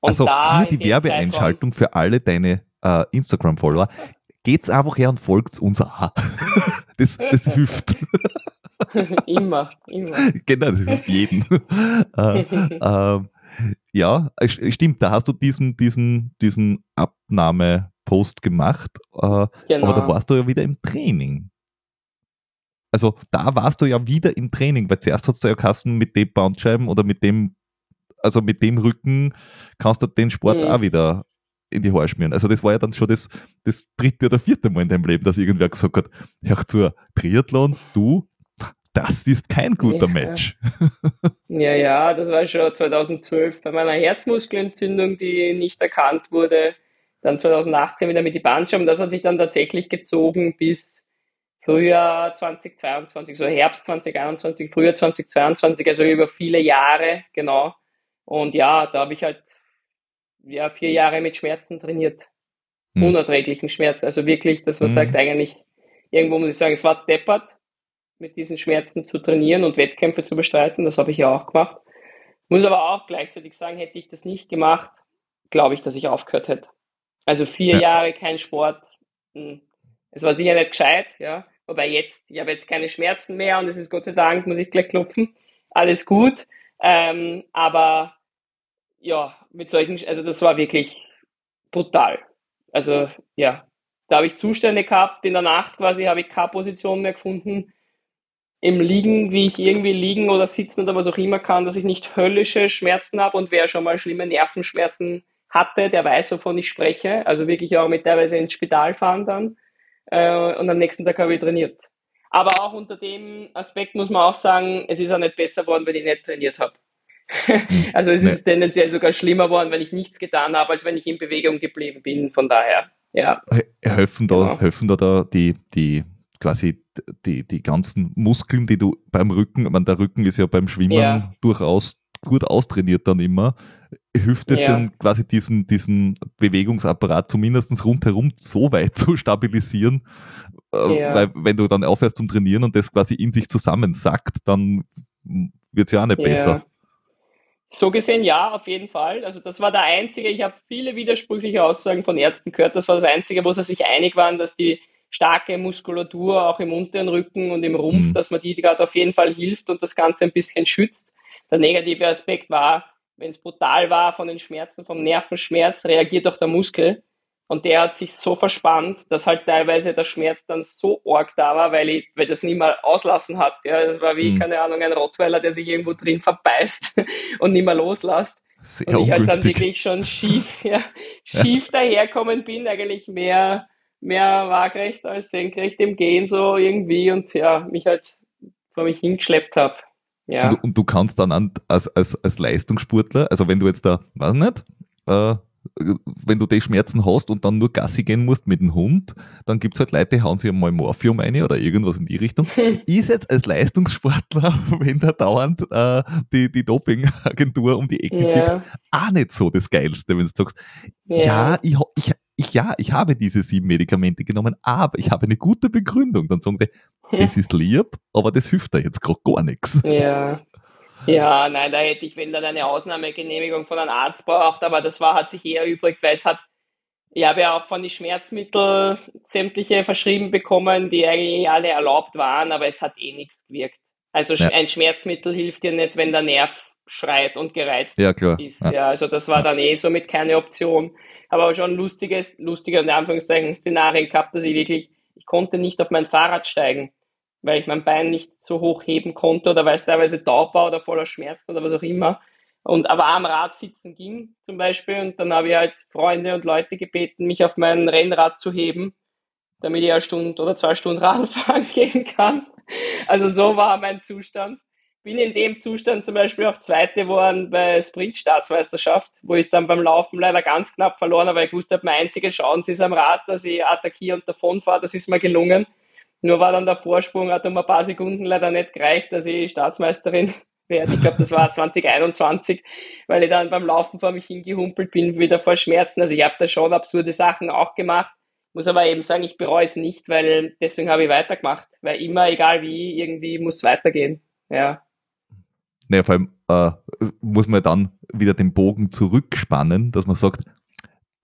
Und also hier die Werbeeinschaltung für alle deine äh, Instagram-Follower. Geht's einfach her und folgt uns auch. Das, das hilft. immer, immer. Genau, das hilft jedem. äh, äh, ja, stimmt, da hast du diesen, diesen, diesen Abnahmepost gemacht, genau. aber da warst du ja wieder im Training. Also da warst du ja wieder im Training, weil zuerst hast du ja Kassen mit dem Bandscheiben oder mit dem, also mit dem Rücken kannst du den Sport mhm. auch wieder in die Haare schmieren. Also das war ja dann schon das, das dritte oder vierte Mal in deinem Leben, dass irgendwer gesagt hat, hör zu, Triathlon, du, das ist kein guter ja. Match. Ja, ja, das war schon 2012 bei meiner Herzmuskelentzündung, die nicht erkannt wurde. Dann 2018 wieder mit die Bandscheiben. Das hat sich dann tatsächlich gezogen bis Frühjahr 2022, so Herbst 2021, Frühjahr 2022, also über viele Jahre, genau. Und ja, da habe ich halt ja, vier Jahre mit Schmerzen trainiert. Hm. Unerträglichen Schmerzen. Also wirklich, das was hm. sagt eigentlich, irgendwo muss ich sagen, es war deppert, mit diesen Schmerzen zu trainieren und Wettkämpfe zu bestreiten. Das habe ich ja auch gemacht. Muss aber auch gleichzeitig sagen, hätte ich das nicht gemacht, glaube ich, dass ich aufgehört hätte. Also vier ja. Jahre kein Sport. Hm. Es war sicher nicht gescheit, ja. Wobei jetzt, ich habe jetzt keine Schmerzen mehr und es ist Gott sei Dank, muss ich gleich klopfen, alles gut. Ähm, aber ja, mit solchen, also das war wirklich brutal. Also ja, da habe ich Zustände gehabt, in der Nacht quasi habe ich keine Position mehr gefunden. Im Liegen, wie ich irgendwie liegen oder sitzen oder was auch immer kann, dass ich nicht höllische Schmerzen habe und wer schon mal schlimme Nervenschmerzen hatte, der weiß, wovon ich spreche. Also wirklich auch mit teilweise ins Spital fahren dann äh, und am nächsten Tag habe ich trainiert. Aber auch unter dem Aspekt muss man auch sagen, es ist auch nicht besser geworden, wenn ich nicht trainiert habe. also es nee. ist tendenziell sogar schlimmer geworden, wenn ich nichts getan habe, als wenn ich in Bewegung geblieben bin. Von daher, ja. Helfen da, genau. helfen da, da die, die quasi die, die ganzen Muskeln, die du beim Rücken, ich meine, der Rücken ist ja beim Schwimmen ja. durchaus gut austrainiert dann immer. Hilft es ja. denn quasi diesen, diesen Bewegungsapparat zumindest rundherum so weit zu stabilisieren? Äh, ja. Weil wenn du dann aufhörst zum Trainieren und das quasi in sich zusammensackt, dann wird es ja auch nicht besser. So gesehen ja, auf jeden Fall. Also das war der einzige, ich habe viele widersprüchliche Aussagen von Ärzten gehört, das war das einzige, wo sie sich einig waren, dass die starke Muskulatur auch im unteren Rücken und im Rumpf, mhm. dass man die gerade auf jeden Fall hilft und das Ganze ein bisschen schützt. Der negative Aspekt war, wenn es brutal war von den Schmerzen, vom Nervenschmerz, reagiert auch der Muskel. Und der hat sich so verspannt, dass halt teilweise der Schmerz dann so arg da war, weil ich, weil das nie mal auslassen hat. Ja, das war wie, mhm. keine Ahnung, ein Rottweiler, der sich irgendwo drin verbeißt und nicht mehr loslässt. Sehr und ich halt dann wirklich schon schief, ja, schief ja. daherkommen bin, eigentlich mehr, mehr waagrecht als senkrecht im Gehen so irgendwie und ja, mich halt vor mich hingeschleppt habe. Ja. Und, und, du kannst dann als, als, als Leistungssportler, also wenn du jetzt da, weiß nicht, äh, wenn du die Schmerzen hast und dann nur Gassi gehen musst mit dem Hund, dann gibt es halt Leute, die hauen sich einmal Morphium ein oder irgendwas in die Richtung. ist jetzt als Leistungssportler, wenn da dauernd äh, die, die Dopingagentur um die Ecke ja. gibt, auch nicht so das Geilste, wenn du sagst, ja, ja ich, ich, ich, ja, ich habe diese sieben Medikamente genommen, aber ich habe eine gute Begründung. Dann sagen die, das ist lieb, aber das hilft da jetzt gerade gar nichts. Ja. Ja, nein, da hätte ich, wenn dann eine Ausnahmegenehmigung von einem Arzt braucht, aber das war, hat sich eher übrig, weil es hat, ich habe ja auch von den Schmerzmitteln sämtliche verschrieben bekommen, die eigentlich alle erlaubt waren, aber es hat eh nichts gewirkt. Also ja. ein Schmerzmittel hilft dir nicht, wenn der Nerv schreit und gereizt ja, ist. Ja. ja. also das war dann eh somit keine Option. Aber schon lustiges, lustiger in Anführungszeichen Szenarien gehabt, dass ich wirklich, ich konnte nicht auf mein Fahrrad steigen weil ich mein Bein nicht so hoch heben konnte oder weil es teilweise taub war oder voller Schmerzen oder was auch immer. Und aber am Rad sitzen ging zum Beispiel und dann habe ich halt Freunde und Leute gebeten, mich auf mein Rennrad zu heben, damit ich eine Stunde oder zwei Stunden Radfahren gehen kann. Also so war mein Zustand. Bin in dem Zustand zum Beispiel auch Zweite geworden bei Sprint-Staatsmeisterschaft, wo ich dann beim Laufen leider ganz knapp verloren habe, weil ich wusste, meine einzige Chance ist am Rad, dass ich attackiere und davon fahre. Das ist mir gelungen. Nur war dann der Vorsprung, hat um ein paar Sekunden leider nicht gereicht, dass ich Staatsmeisterin werde. Ich glaube, das war 2021, weil ich dann beim Laufen vor mich hingehumpelt bin, wieder vor Schmerzen. Also ich habe da schon absurde Sachen auch gemacht. Muss aber eben sagen, ich bereue es nicht, weil deswegen habe ich weitergemacht. Weil immer, egal wie, irgendwie muss es weitergehen. Ja. Naja, vor allem äh, muss man dann wieder den Bogen zurückspannen, dass man sagt,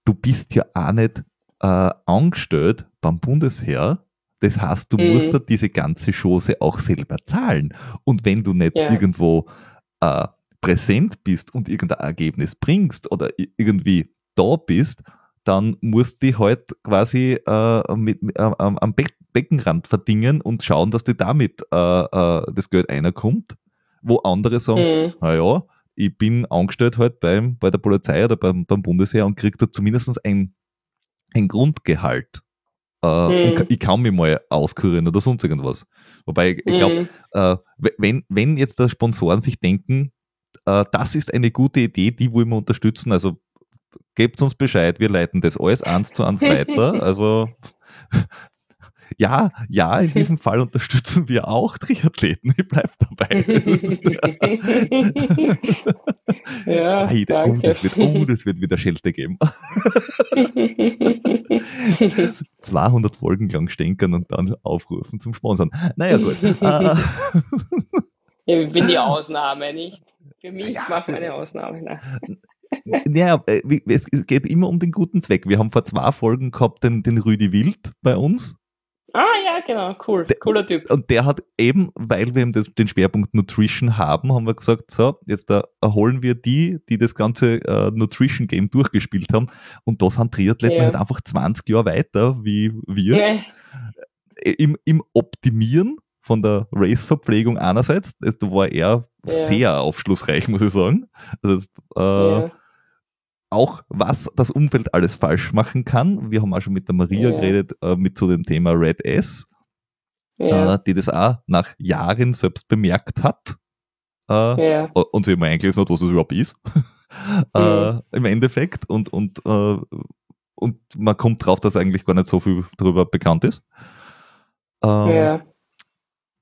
du bist ja auch nicht äh, angestellt beim Bundesheer, das heißt, du mhm. musst da diese ganze Chose auch selber zahlen. Und wenn du nicht ja. irgendwo äh, präsent bist und irgendein Ergebnis bringst oder irgendwie da bist, dann musst du halt quasi äh, mit, äh, am Be Beckenrand verdingen und schauen, dass dir damit äh, äh, das Geld einerkommt, wo andere sagen, mhm. naja, ich bin angestellt halt beim, bei der Polizei oder beim, beim Bundesheer und kriege da zumindest ein, ein Grundgehalt. Äh, mhm. ich kann mich mal auskurieren oder sonst irgendwas. Wobei ich, ich glaube, mhm. äh, wenn, wenn jetzt die Sponsoren sich denken, äh, das ist eine gute Idee, die wollen wir unterstützen, also gebt uns Bescheid, wir leiten das alles eins zu eins weiter. Also ja, ja, in diesem Fall unterstützen wir auch Triathleten. Ich bleibe dabei. ja, Heide, oh, das wird, oh, das wird wieder Schelte geben. 200 Folgen lang stänkern und dann aufrufen zum Sponsern. Naja, gut. ja, ich bin die Ausnahme, nicht? Für mich ja, macht eine Ausnahme. Ne? Ja, äh, es geht immer um den guten Zweck. Wir haben vor zwei Folgen gehabt den, den Rüdi Wild bei uns Ah ja, genau, cool, cooler Typ. Und der hat eben, weil wir eben das, den Schwerpunkt Nutrition haben, haben wir gesagt, so, jetzt da erholen wir die, die das ganze äh, Nutrition Game durchgespielt haben. Und da sind Triathleten ja. halt einfach 20 Jahre weiter wie wir. Ja. Im, Im Optimieren von der Race-Verpflegung einerseits, da war er ja. sehr aufschlussreich, muss ich sagen. Also, äh, auch, was das Umfeld alles falsch machen kann. Wir haben auch schon mit der Maria ja. geredet, äh, mit zu dem Thema Red S, ja. äh, die das auch nach Jahren selbst bemerkt hat äh, ja. und sich mal eingelesen hat, was es überhaupt ist. Äh, Im Endeffekt. Und, und, äh, und man kommt drauf, dass eigentlich gar nicht so viel darüber bekannt ist. Ähm,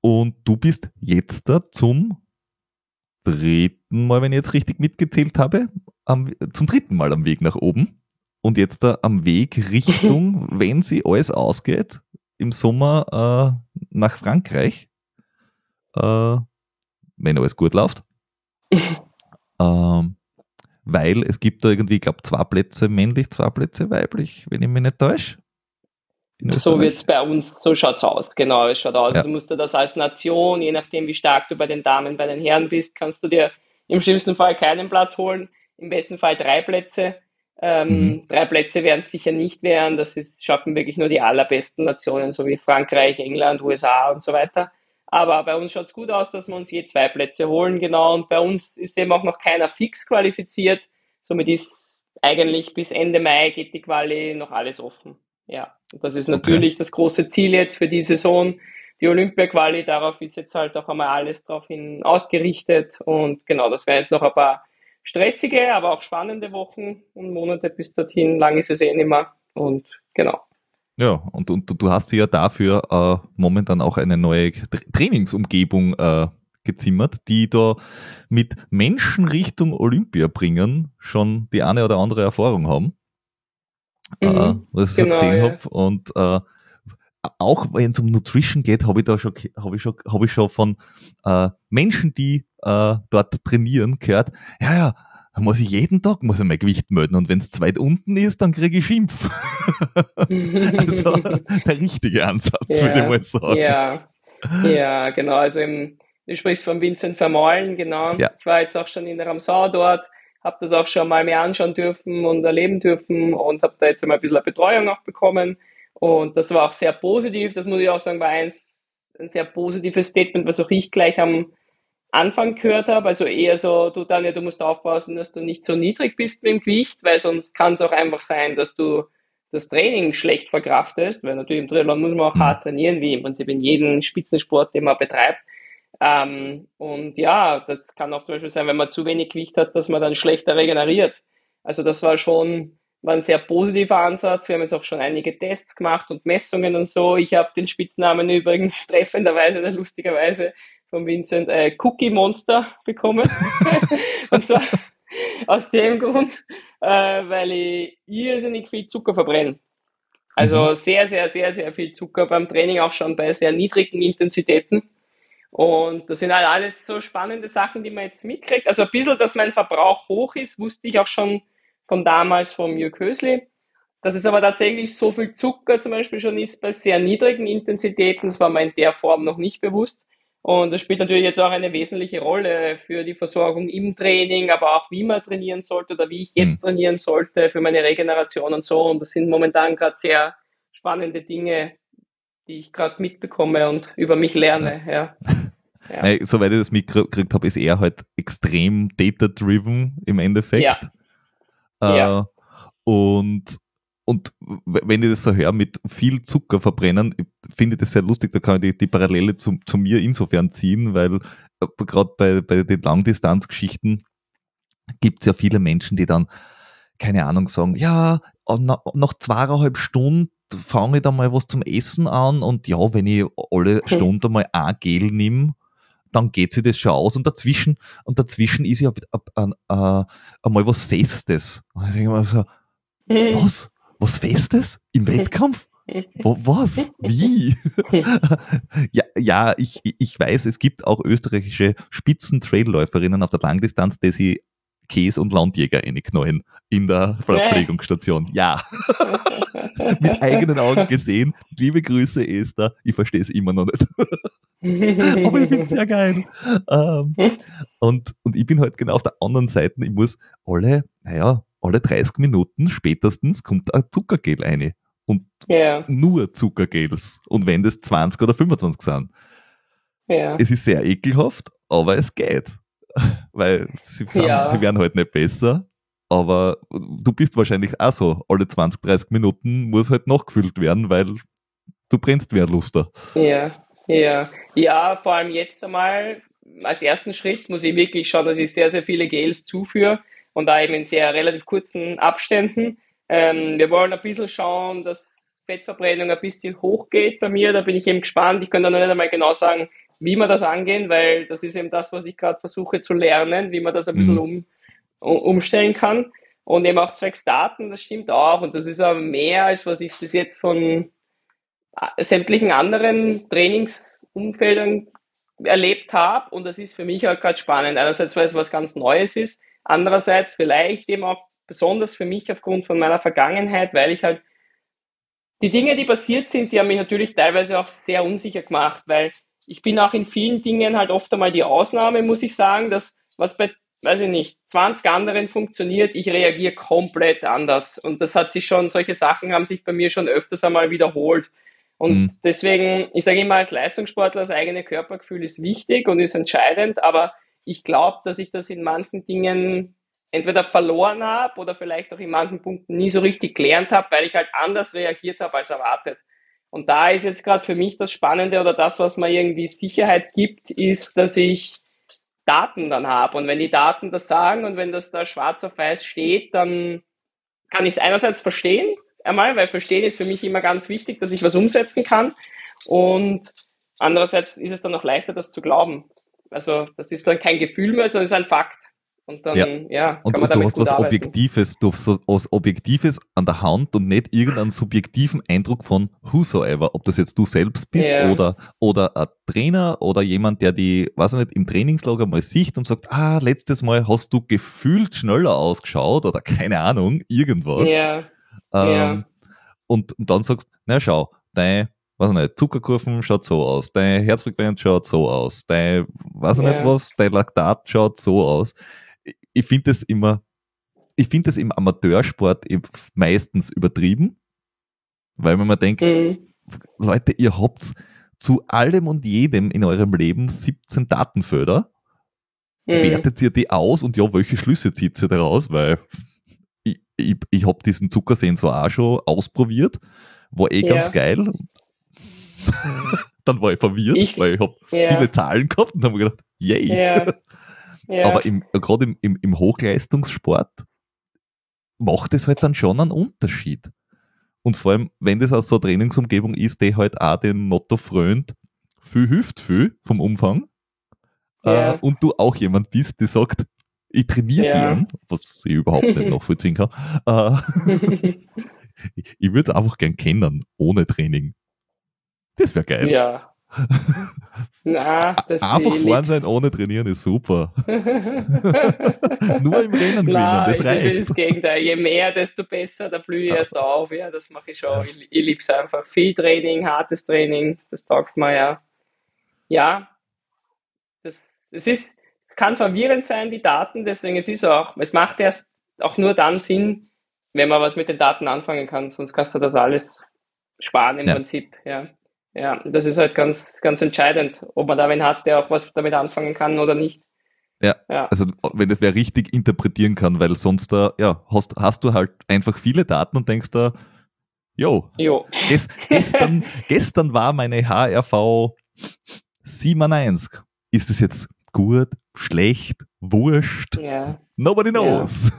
und du bist jetzt da zum dritten Mal, wenn ich jetzt richtig mitgezählt habe, am, zum dritten Mal am Weg nach oben und jetzt da am Weg Richtung, wenn sie alles ausgeht, im Sommer äh, nach Frankreich, äh, wenn alles gut läuft. Ähm, weil es gibt da irgendwie, ich glaube, zwei Plätze männlich, zwei Plätze weiblich, wenn ich mich nicht täusche. So wird es bei uns, so schaut es aus, genau, es schaut aus. Ja. Also musst du das als Nation, je nachdem wie stark du bei den Damen, bei den Herren bist, kannst du dir im schlimmsten Fall keinen Platz holen, im besten Fall drei Plätze. Ähm, mhm. Drei Plätze werden es sicher nicht werden, das ist, schaffen wirklich nur die allerbesten Nationen, so wie Frankreich, England, USA und so weiter. Aber bei uns schaut es gut aus, dass wir uns je zwei Plätze holen, genau. Und bei uns ist eben auch noch keiner fix qualifiziert. Somit ist eigentlich bis Ende Mai geht die Quali noch alles offen. Ja, und das ist natürlich okay. das große Ziel jetzt für die Saison. Die Olympia-Quali, darauf ist jetzt halt auch einmal alles drauf hin ausgerichtet. Und genau, das wären jetzt noch ein paar stressige, aber auch spannende Wochen und Monate bis dorthin. Lang ist es eh nicht mehr. Und genau. Ja, und, und du hast ja dafür äh, momentan auch eine neue Trainingsumgebung äh, gezimmert, die da mit Menschen Richtung Olympia bringen, schon die eine oder andere Erfahrung haben. Äh, mhm, äh, was ich genau, so gesehen ja. habe. Und äh, auch wenn es um Nutrition geht, habe ich da schon, habe ich schon, habe ich schon von äh, Menschen, die äh, dort trainieren, gehört, ja, ja, muss ich jeden Tag muss ich mein Gewicht melden und wenn es zu weit unten ist, dann kriege ich Schimpf. also der richtige Ansatz, ja, würde ich mal sagen. Ja, ja genau. Also im, du sprichst von Vincent Vermeulen, genau. Ja. Ich war jetzt auch schon in der Ramsau dort, habe das auch schon mal mir anschauen dürfen und erleben dürfen und habe da jetzt mal ein bisschen Betreuung auch bekommen. Und das war auch sehr positiv. Das muss ich auch sagen, war eins, ein sehr positives Statement, was auch ich gleich am Anfang gehört habe, also eher so, du Daniel, du musst aufpassen, dass du nicht so niedrig bist mit dem Gewicht, weil sonst kann es auch einfach sein, dass du das Training schlecht verkraftest, weil natürlich im Triathlon muss man auch hart trainieren, wie im Prinzip in jedem Spitzensport, den man betreibt. Ähm, und ja, das kann auch zum Beispiel sein, wenn man zu wenig Gewicht hat, dass man dann schlechter regeneriert. Also das war schon war ein sehr positiver Ansatz. Wir haben jetzt auch schon einige Tests gemacht und Messungen und so. Ich habe den Spitznamen übrigens treffenderweise oder lustigerweise von Vincent äh, Cookie Monster bekommen. und zwar aus dem Grund, äh, weil ich irrsinnig viel Zucker verbrenne. Also mhm. sehr, sehr, sehr, sehr viel Zucker beim Training, auch schon bei sehr niedrigen Intensitäten. Und das sind halt alles so spannende Sachen, die man jetzt mitkriegt. Also ein bisschen, dass mein Verbrauch hoch ist, wusste ich auch schon von damals vom Jörg Hösli. Dass es aber tatsächlich so viel Zucker zum Beispiel schon ist bei sehr niedrigen Intensitäten, das war mir in der Form noch nicht bewusst. Und das spielt natürlich jetzt auch eine wesentliche Rolle für die Versorgung im Training, aber auch wie man trainieren sollte oder wie ich jetzt mhm. trainieren sollte für meine Regeneration und so. Und das sind momentan gerade sehr spannende Dinge, die ich gerade mitbekomme und über mich lerne. Ja. ja. Nein, soweit ich das mitgekriegt habe, ist er halt extrem data-driven im Endeffekt. Ja. Äh, ja. Und und wenn ich das so höre mit viel Zucker verbrennen, finde ich das sehr lustig, da kann ich die, die Parallele zu, zu mir insofern ziehen, weil äh, gerade bei, bei den Langdistanzgeschichten gibt es ja viele Menschen, die dann, keine Ahnung, sagen, ja, nach zweieinhalb Stunden fange ich da mal was zum Essen an und ja, wenn ich alle. Stunden mal ein Gel nehme, dann geht sich das schon aus und dazwischen, und dazwischen ist ja einmal was Festes. Und ich denke mir so, was? was Festes? Im Wettkampf? Was? Wie? ja, ja ich, ich weiß, es gibt auch österreichische Spitzen-Trailläuferinnen auf der Langdistanz, die sie Käse und Landjäger reinknallen in der Verpflegungsstation. Ja. Mit eigenen Augen gesehen. Liebe Grüße, Esther. Ich verstehe es immer noch nicht. Aber ich finde es sehr geil. Ähm, und, und ich bin halt genau auf der anderen Seite. Ich muss alle, naja, alle 30 Minuten spätestens kommt ein Zuckergel rein. Und ja. nur Zuckergels. Und wenn das 20 oder 25 sind. Ja. Es ist sehr ekelhaft, aber es geht. Weil sie, sind, ja. sie werden halt nicht besser. Aber du bist wahrscheinlich auch so. Alle 20, 30 Minuten muss halt nachgefüllt werden, weil du brennst wie ein Luster. Ja, ja. Ja, vor allem jetzt einmal als ersten Schritt muss ich wirklich schauen, dass ich sehr, sehr viele Gels zuführe und da eben in sehr relativ kurzen Abständen. Ähm, wir wollen ein bisschen schauen, dass Fettverbrennung ein bisschen hochgeht bei mir. Da bin ich eben gespannt. Ich kann da noch nicht einmal genau sagen, wie wir das angehen, weil das ist eben das, was ich gerade versuche zu lernen, wie man das ein bisschen mhm. um, umstellen kann. Und eben auch zwecks Daten, das stimmt auch. Und das ist aber mehr, als was ich bis jetzt von äh, sämtlichen anderen Trainingsumfeldern erlebt habe und das ist für mich halt gerade spannend. Einerseits, weil es was ganz Neues ist, andererseits vielleicht eben auch besonders für mich aufgrund von meiner Vergangenheit, weil ich halt die Dinge, die passiert sind, die haben mich natürlich teilweise auch sehr unsicher gemacht, weil ich bin auch in vielen Dingen halt oft einmal die Ausnahme, muss ich sagen, dass was bei, weiß ich nicht, 20 anderen funktioniert, ich reagiere komplett anders. Und das hat sich schon, solche Sachen haben sich bei mir schon öfters einmal wiederholt. Und mhm. deswegen, ich sage immer, als Leistungssportler, das eigene Körpergefühl ist wichtig und ist entscheidend, aber ich glaube, dass ich das in manchen Dingen entweder verloren habe oder vielleicht auch in manchen Punkten nie so richtig gelernt habe, weil ich halt anders reagiert habe als erwartet. Und da ist jetzt gerade für mich das Spannende oder das, was mir irgendwie Sicherheit gibt, ist, dass ich Daten dann habe. Und wenn die Daten das sagen und wenn das da schwarz auf weiß steht, dann kann ich es einerseits verstehen, einmal, weil verstehen ist für mich immer ganz wichtig, dass ich was umsetzen kann. Und andererseits ist es dann auch leichter, das zu glauben. Also das ist dann kein Gefühl mehr, sondern es ist ein Fakt. Und dann, ja, ja und, und du hast was arbeiten. Objektives, du hast was Objektives an der Hand und nicht irgendeinen subjektiven Eindruck von whosoever, ob das jetzt du selbst bist ja. oder, oder ein Trainer oder jemand, der die, weiß ich nicht, im Trainingslager mal sieht und sagt, ah, letztes Mal hast du gefühlt schneller ausgeschaut oder keine Ahnung, irgendwas. Ja. Ähm. Und, und dann sagst, na schau, dein weiß ich nicht, Zuckerkurven schaut so aus, dein Herzfrequenz schaut so aus, dein, weiß ich ja. nicht was, dein Laktat schaut so aus ich finde das immer, ich finde das im Amateursport meistens übertrieben, weil man mal denkt, mhm. Leute, ihr habt zu allem und jedem in eurem Leben 17 Datenföder. Mhm. Wertet ihr die aus und ja, welche Schlüsse zieht ihr daraus? Weil ich, ich, ich habe diesen Zuckersensor auch schon ausprobiert, war eh ja. ganz geil. Dann war ich verwirrt, ich, weil ich habe ja. viele Zahlen gehabt und habe gedacht, yay. Ja. Ja. Aber gerade im, im, im Hochleistungssport macht es halt dann schon einen Unterschied. Und vor allem, wenn das aus so eine Trainingsumgebung ist, die halt auch den Motto frönt, viel hilft viel vom Umfang. Ja. Äh, und du auch jemand bist, der sagt, ich trainiere ja. gern, was ich überhaupt nicht nachvollziehen kann. Äh, ich, ich würde es einfach gern kennen, ohne Training. Das wäre geil. Ja, Na, das Einfach fahren sein ohne trainieren ist super. Nur im Rennen gewinnen, das reicht. Ich das Gegenteil. Je mehr, desto besser, da blühe ich erst auf. Ja, das mache ich schon. Ich, ich liebe es einfach. Viel Training, hartes Training, das taugt mir ja. Ja, das, es ist, es kann verwirrend sein, die Daten, deswegen es ist auch, es macht erst auch nur dann Sinn, wenn man was mit den Daten anfangen kann, sonst kannst du das alles sparen im ja. Prinzip, ja. Ja, das ist halt ganz, ganz entscheidend, ob man da wen hat, der auch was damit anfangen kann oder nicht. Ja, ja. also wenn das wer richtig interpretieren kann, weil sonst da, ja, hast, hast du halt einfach viele Daten und denkst da, jo, jo. Gest, gestern, gestern war meine HRV 97. Ist das jetzt gut, schlecht, wurscht? Ja. Nobody knows.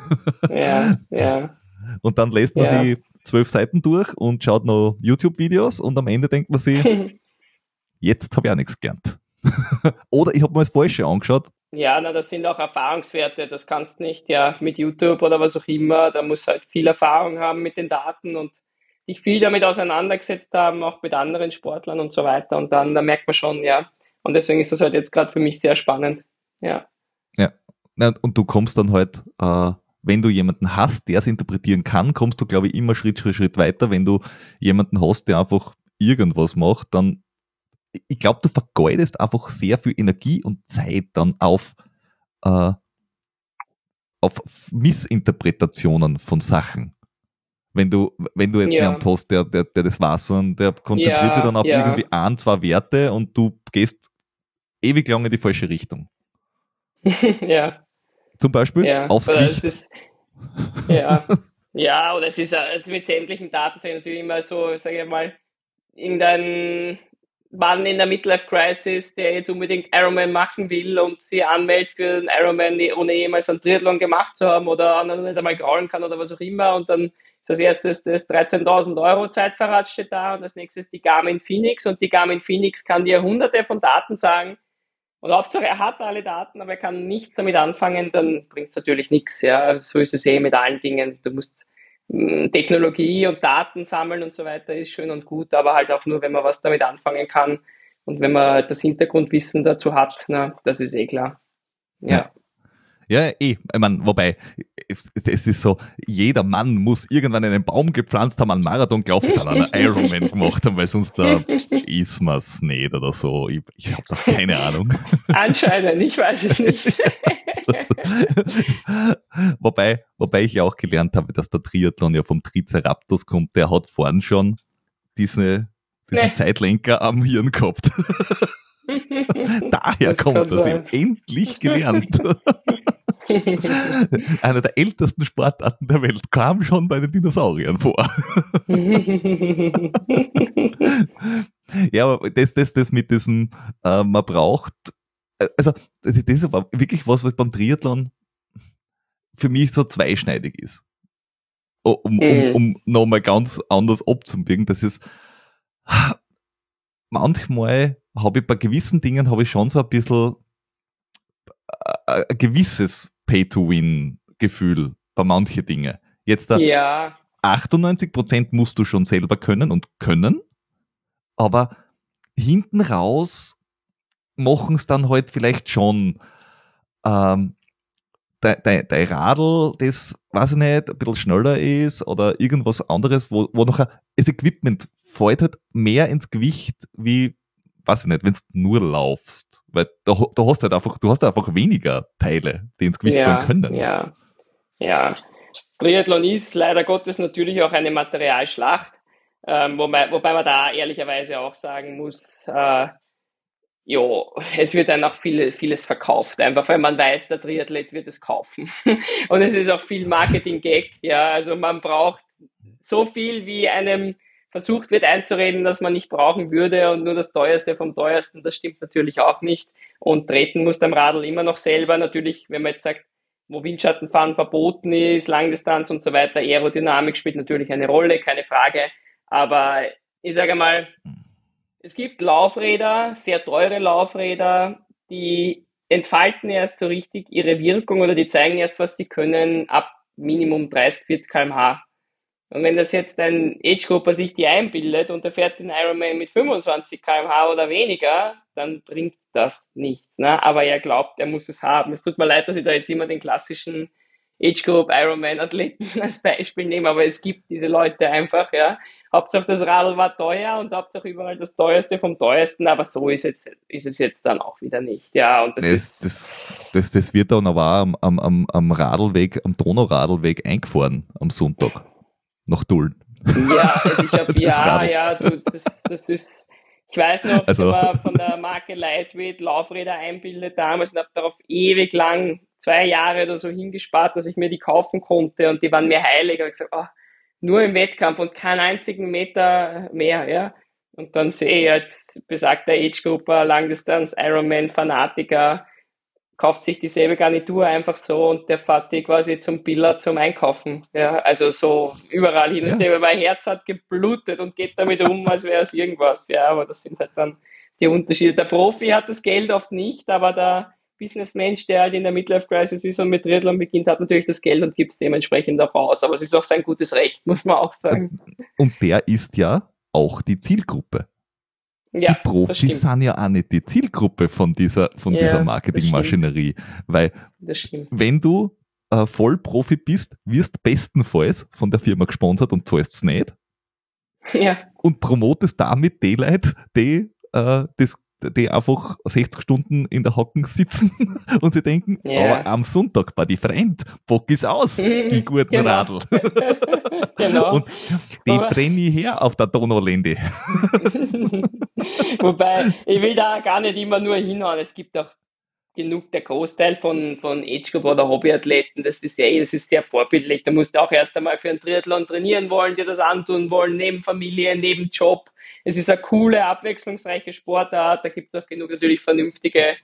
Ja, ja. ja. Und dann lässt man sie zwölf Seiten durch und schaut noch YouTube-Videos und am Ende denkt man sich, jetzt habe ich auch nichts gelernt. oder ich habe mir das Falsche angeschaut. Ja, na, das sind auch Erfahrungswerte. Das kannst nicht ja mit YouTube oder was auch immer. Da muss halt viel Erfahrung haben mit den Daten und sich viel damit auseinandergesetzt haben, auch mit anderen Sportlern und so weiter. Und dann da merkt man schon, ja. Und deswegen ist das halt jetzt gerade für mich sehr spannend. Ja. Ja. Und du kommst dann halt äh, wenn du jemanden hast, der es interpretieren kann, kommst du, glaube ich, immer Schritt für Schritt weiter. Wenn du jemanden hast, der einfach irgendwas macht, dann, ich glaube, du vergeudest einfach sehr viel Energie und Zeit dann auf, äh, auf Missinterpretationen von Sachen. Wenn du, wenn du jetzt ja. jemanden hast, der, der, der das weiß, sondern der konzentriert ja, sich dann auf ja. irgendwie ein, zwei Werte und du gehst ewig lang in die falsche Richtung. ja. Zum Beispiel ja, aufs Gewicht. Ist, ja. ja, oder es ist, es mit sämtlichen Daten natürlich immer so, sage ich mal, irgendein Mann in der Midlife Crisis, der jetzt unbedingt Ironman machen will und sie anmeldet für einen Ironman, ohne jemals einen Triathlon gemacht zu haben oder anderen nicht einmal graulen kann oder was auch immer. Und dann ist als erstes das 13.000 Euro Zeitverrat steht da und als nächstes die Garmin Phoenix und die Garmin Phoenix kann dir hunderte von Daten sagen, und Hauptsache, er hat alle Daten, aber er kann nichts damit anfangen, dann bringt es natürlich nichts. Ja. Also so ist es eh mit allen Dingen. Du musst hm, Technologie und Daten sammeln und so weiter ist schön und gut, aber halt auch nur, wenn man was damit anfangen kann, Und wenn man das Hintergrundwissen dazu hat, na, das ist eh klar. Ja. ja. Ja, eh. Ich meine, wobei, es, es, ist so, jeder Mann muss irgendwann einen Baum gepflanzt haben, einen Marathon gelaufen sein, einen Ironman gemacht haben, weil sonst da ist man es nicht oder so. Ich, ich habe doch keine Ahnung. Anscheinend, ich weiß es nicht. wobei, wobei ich ja auch gelernt habe, dass der Triathlon ja vom Triceratops kommt, der hat vorn schon diese, diesen nee. Zeitlenker am Hirn gehabt. Daher das kommt das, sein. endlich gelernt. Einer der ältesten Sportarten der Welt kam schon bei den Dinosauriern vor. ja, aber das, das, das mit diesem, äh, man braucht, äh, also das ist aber wirklich was, was beim Triathlon für mich so zweischneidig ist. Um, um, um nochmal ganz anders abzubiegen. Das ist, manchmal habe ich bei gewissen Dingen habe ich schon so ein bisschen äh, ein gewisses Pay-to-Win-Gefühl bei manchen Dingen. Jetzt da ja. 98% musst du schon selber können und können, aber hinten raus machen es dann halt vielleicht schon ähm, dein, dein, dein Radl, das, weiß ich nicht, ein bisschen schneller ist oder irgendwas anderes, wo, wo noch das Equipment fällt halt mehr ins Gewicht wie, weiß ich nicht, wenn du nur laufst. Weil da, da hast du halt einfach, du hast einfach weniger Teile, die ins Gewicht ja, können. Ja, ja. Triathlon ist leider Gottes natürlich auch eine Materialschlacht, ähm, wobei, wobei man da ehrlicherweise auch sagen muss, äh, ja, es wird dann auch viel, vieles verkauft, einfach weil man weiß, der Triathlet wird es kaufen. Und es ist auch viel Marketing-Gag, ja, also man braucht so viel wie einem versucht wird einzureden, dass man nicht brauchen würde und nur das teuerste vom teuersten, das stimmt natürlich auch nicht. Und treten muss am Radl immer noch selber, natürlich, wenn man jetzt sagt, wo Windschattenfahren verboten ist, Langdistanz und so weiter, Aerodynamik spielt natürlich eine Rolle, keine Frage. Aber ich sage mal, es gibt Laufräder, sehr teure Laufräder, die entfalten erst so richtig ihre Wirkung oder die zeigen erst, was sie können, ab Minimum 30, 40 kmh. Und wenn das jetzt ein Age-Grupper sich die einbildet und er fährt den Ironman mit 25 km/h oder weniger, dann bringt das nichts. Ne? Aber er glaubt, er muss es haben. Es tut mir leid, dass ich da jetzt immer den klassischen Age-Group Ironman-Athleten als Beispiel nehme, aber es gibt diese Leute einfach, ja. Hauptsache das Radl war teuer und Hauptsache überall das teuerste vom teuersten, aber so ist, jetzt, ist es jetzt dann auch wieder nicht. Ja, und das, das, das, das, das wird dann aber am, am, am Radlweg, am Donauradlweg eingefahren am Sonntag nach Dullen. Ja, also ich hab, ja, ja, du, das, das ist, ich weiß noch, also, ich war von der Marke Lightweight Laufräder einbildet damals und habe darauf ewig lang, zwei Jahre oder so hingespart, dass ich mir die kaufen konnte und die waren mir heilig. Und ich gesagt, oh, nur im Wettkampf und keinen einzigen Meter mehr, ja. Und dann sehe ich halt besagter Age-Grupper, Langdistanz, Ironman, Fanatiker, kauft sich dieselbe Garnitur einfach so und der fährt die quasi zum Biller zum Einkaufen. Ja, also so überall hin. Ja. mein Herz hat geblutet und geht damit um, als wäre es irgendwas. Ja, aber das sind halt dann die Unterschiede. Der Profi hat das Geld oft nicht, aber der Businessmensch, der halt in der Midlife Crisis ist und mit Triathlon beginnt, hat natürlich das Geld und gibt es dementsprechend auch aus. Aber es ist auch sein gutes Recht, muss man auch sagen. Und der ist ja auch die Zielgruppe. Ja, die Profis sind ja auch nicht die Zielgruppe von dieser, von ja, dieser Marketingmaschinerie. Weil wenn du äh, Vollprofi bist, wirst bestenfalls von der Firma gesponsert und zahlst es nicht. Ja. Und promotest damit die Leute, die äh, das die einfach 60 Stunden in der Hocken sitzen und sie denken, yeah. aber am Sonntag bei die Freund, Bock ist aus, die guten genau. Radl. genau. Und die brenne ich her auf der Donaulände. Wobei, ich will da gar nicht immer nur hinhauen, es gibt auch genug der Großteil von, von Age oder Hobbyathleten, das ist ja das ist sehr vorbildlich. Da musst du auch erst einmal für einen Triathlon trainieren wollen, dir das antun wollen, neben Familie, neben Job es ist eine coole, abwechslungsreiche Sportart. Da gibt es auch genug natürlich vernünftige,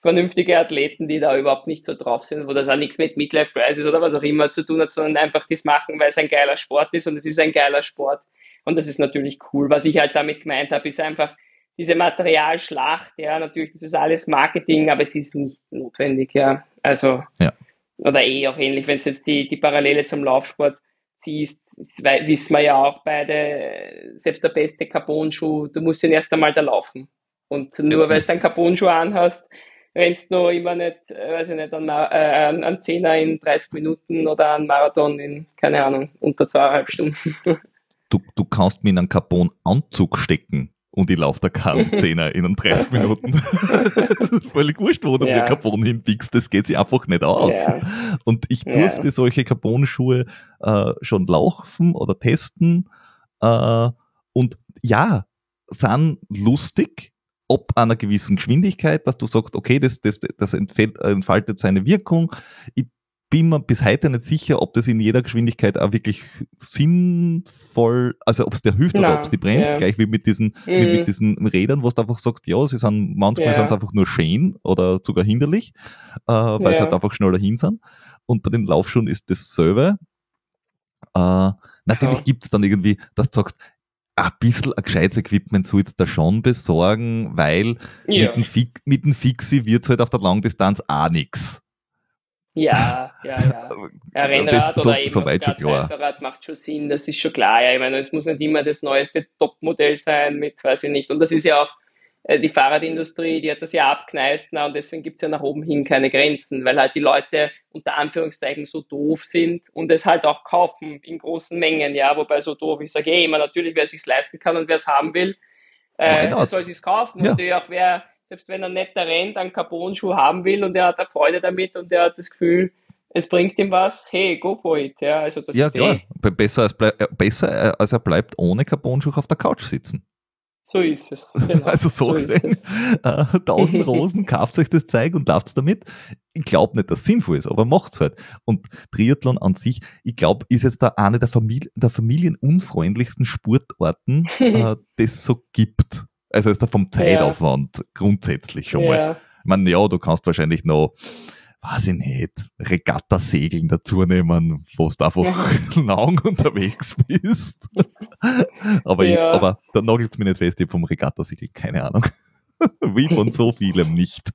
vernünftige Athleten, die da überhaupt nicht so drauf sind, wo das auch nichts mit Midlife Crisis oder was auch immer zu tun hat, sondern einfach das machen, weil es ein geiler Sport ist und es ist ein geiler Sport. Und das ist natürlich cool. Was ich halt damit gemeint habe, ist einfach diese Materialschlacht, ja, natürlich, das ist alles Marketing, aber es ist nicht notwendig, ja. Also, ja. oder eh auch ähnlich, wenn es jetzt die, die Parallele zum Laufsport ziehst, wissen wir ja auch beide, selbst der beste Carbon-Schuh, du musst ihn erst einmal da laufen. Und nur weil du einen Carbon-Schuh anhast, rennst du immer nicht, äh, weiß ich nicht, einen, äh, einen Zehner in 30 Minuten oder einen Marathon in, keine Ahnung, unter zweieinhalb Stunden. Du, du kannst mir in einen Carbon-Anzug stecken und ich laufe da keinen Zehner in 30 Minuten. Völlig wurscht, wo du ja. mir Carbon hinbiegst, das geht sich einfach nicht aus. Ja. Und ich durfte ja. solche Carbon-Schuhe äh, schon laufen oder testen. Äh, und ja, sind lustig, ob einer gewissen Geschwindigkeit, dass du sagst, okay, das, das, das entfaltet seine Wirkung. Ich bin mir bis heute nicht sicher, ob das in jeder Geschwindigkeit auch wirklich sinnvoll, also ob es dir hilft Nein, oder ob es die bremst, ja. gleich wie mit diesen, mhm. wie mit mhm. diesen Rädern, wo du einfach sagst, ja, sie sind manchmal ja. sind einfach nur schön oder sogar hinderlich, äh, weil ja. sie halt einfach schneller hin sind. Und bei den Laufschuhen ist dasselbe. Äh, natürlich ja. gibt es dann irgendwie, dass du sagst, ein bisschen ein gescheites Equipment sollst du da schon besorgen, weil ja. mit, dem Fix, mit dem Fixi wird es halt auf der Langdistanz auch nichts. Ja, ja, ja. Ein Rennrad das, oder so, eben so weit schon klar. Rennrad macht schon Sinn, das ist schon klar. Ja, ich meine, es muss nicht immer das neueste Topmodell sein mit, weiß ich nicht. Und das ist ja auch äh, die Fahrradindustrie, die hat das ja abkneist na, und deswegen gibt es ja nach oben hin keine Grenzen, weil halt die Leute unter Anführungszeichen so doof sind und es halt auch kaufen in großen Mengen, ja, wobei so doof, ich sage eh immer, natürlich, wer sich leisten kann und wer es haben will, äh, soll sich kaufen. Ja. Und natürlich auch wer, selbst wenn er netter rennt, einen Carbon-Schuh haben will und er hat da Freude damit und er hat das Gefühl, es bringt ihm was, hey, go for it. Ja, also das ja klar, eh. besser, als, äh, besser äh, als er bleibt ohne Carbon-Schuh auf der Couch sitzen. So ist es. Genau. Also so, so gesehen, äh, tausend Rosen, kauft euch das Zeug und lauft damit. Ich glaube nicht, dass es sinnvoll ist, aber macht's halt. Und Triathlon an sich, ich glaube, ist jetzt da eine der, Familie, der familienunfreundlichsten Sportarten, äh, das so gibt. Also ist da vom Zeitaufwand ja. grundsätzlich schon mal. Ja. Ich meine, ja, du kannst wahrscheinlich noch weiß ich nicht, Regattasegeln dazu nehmen, wo du einfach lang unterwegs bist. aber, ich, aber da nagelt es mich nicht fest, ich vom Regattasegeln, keine Ahnung. Wie von so vielem nicht.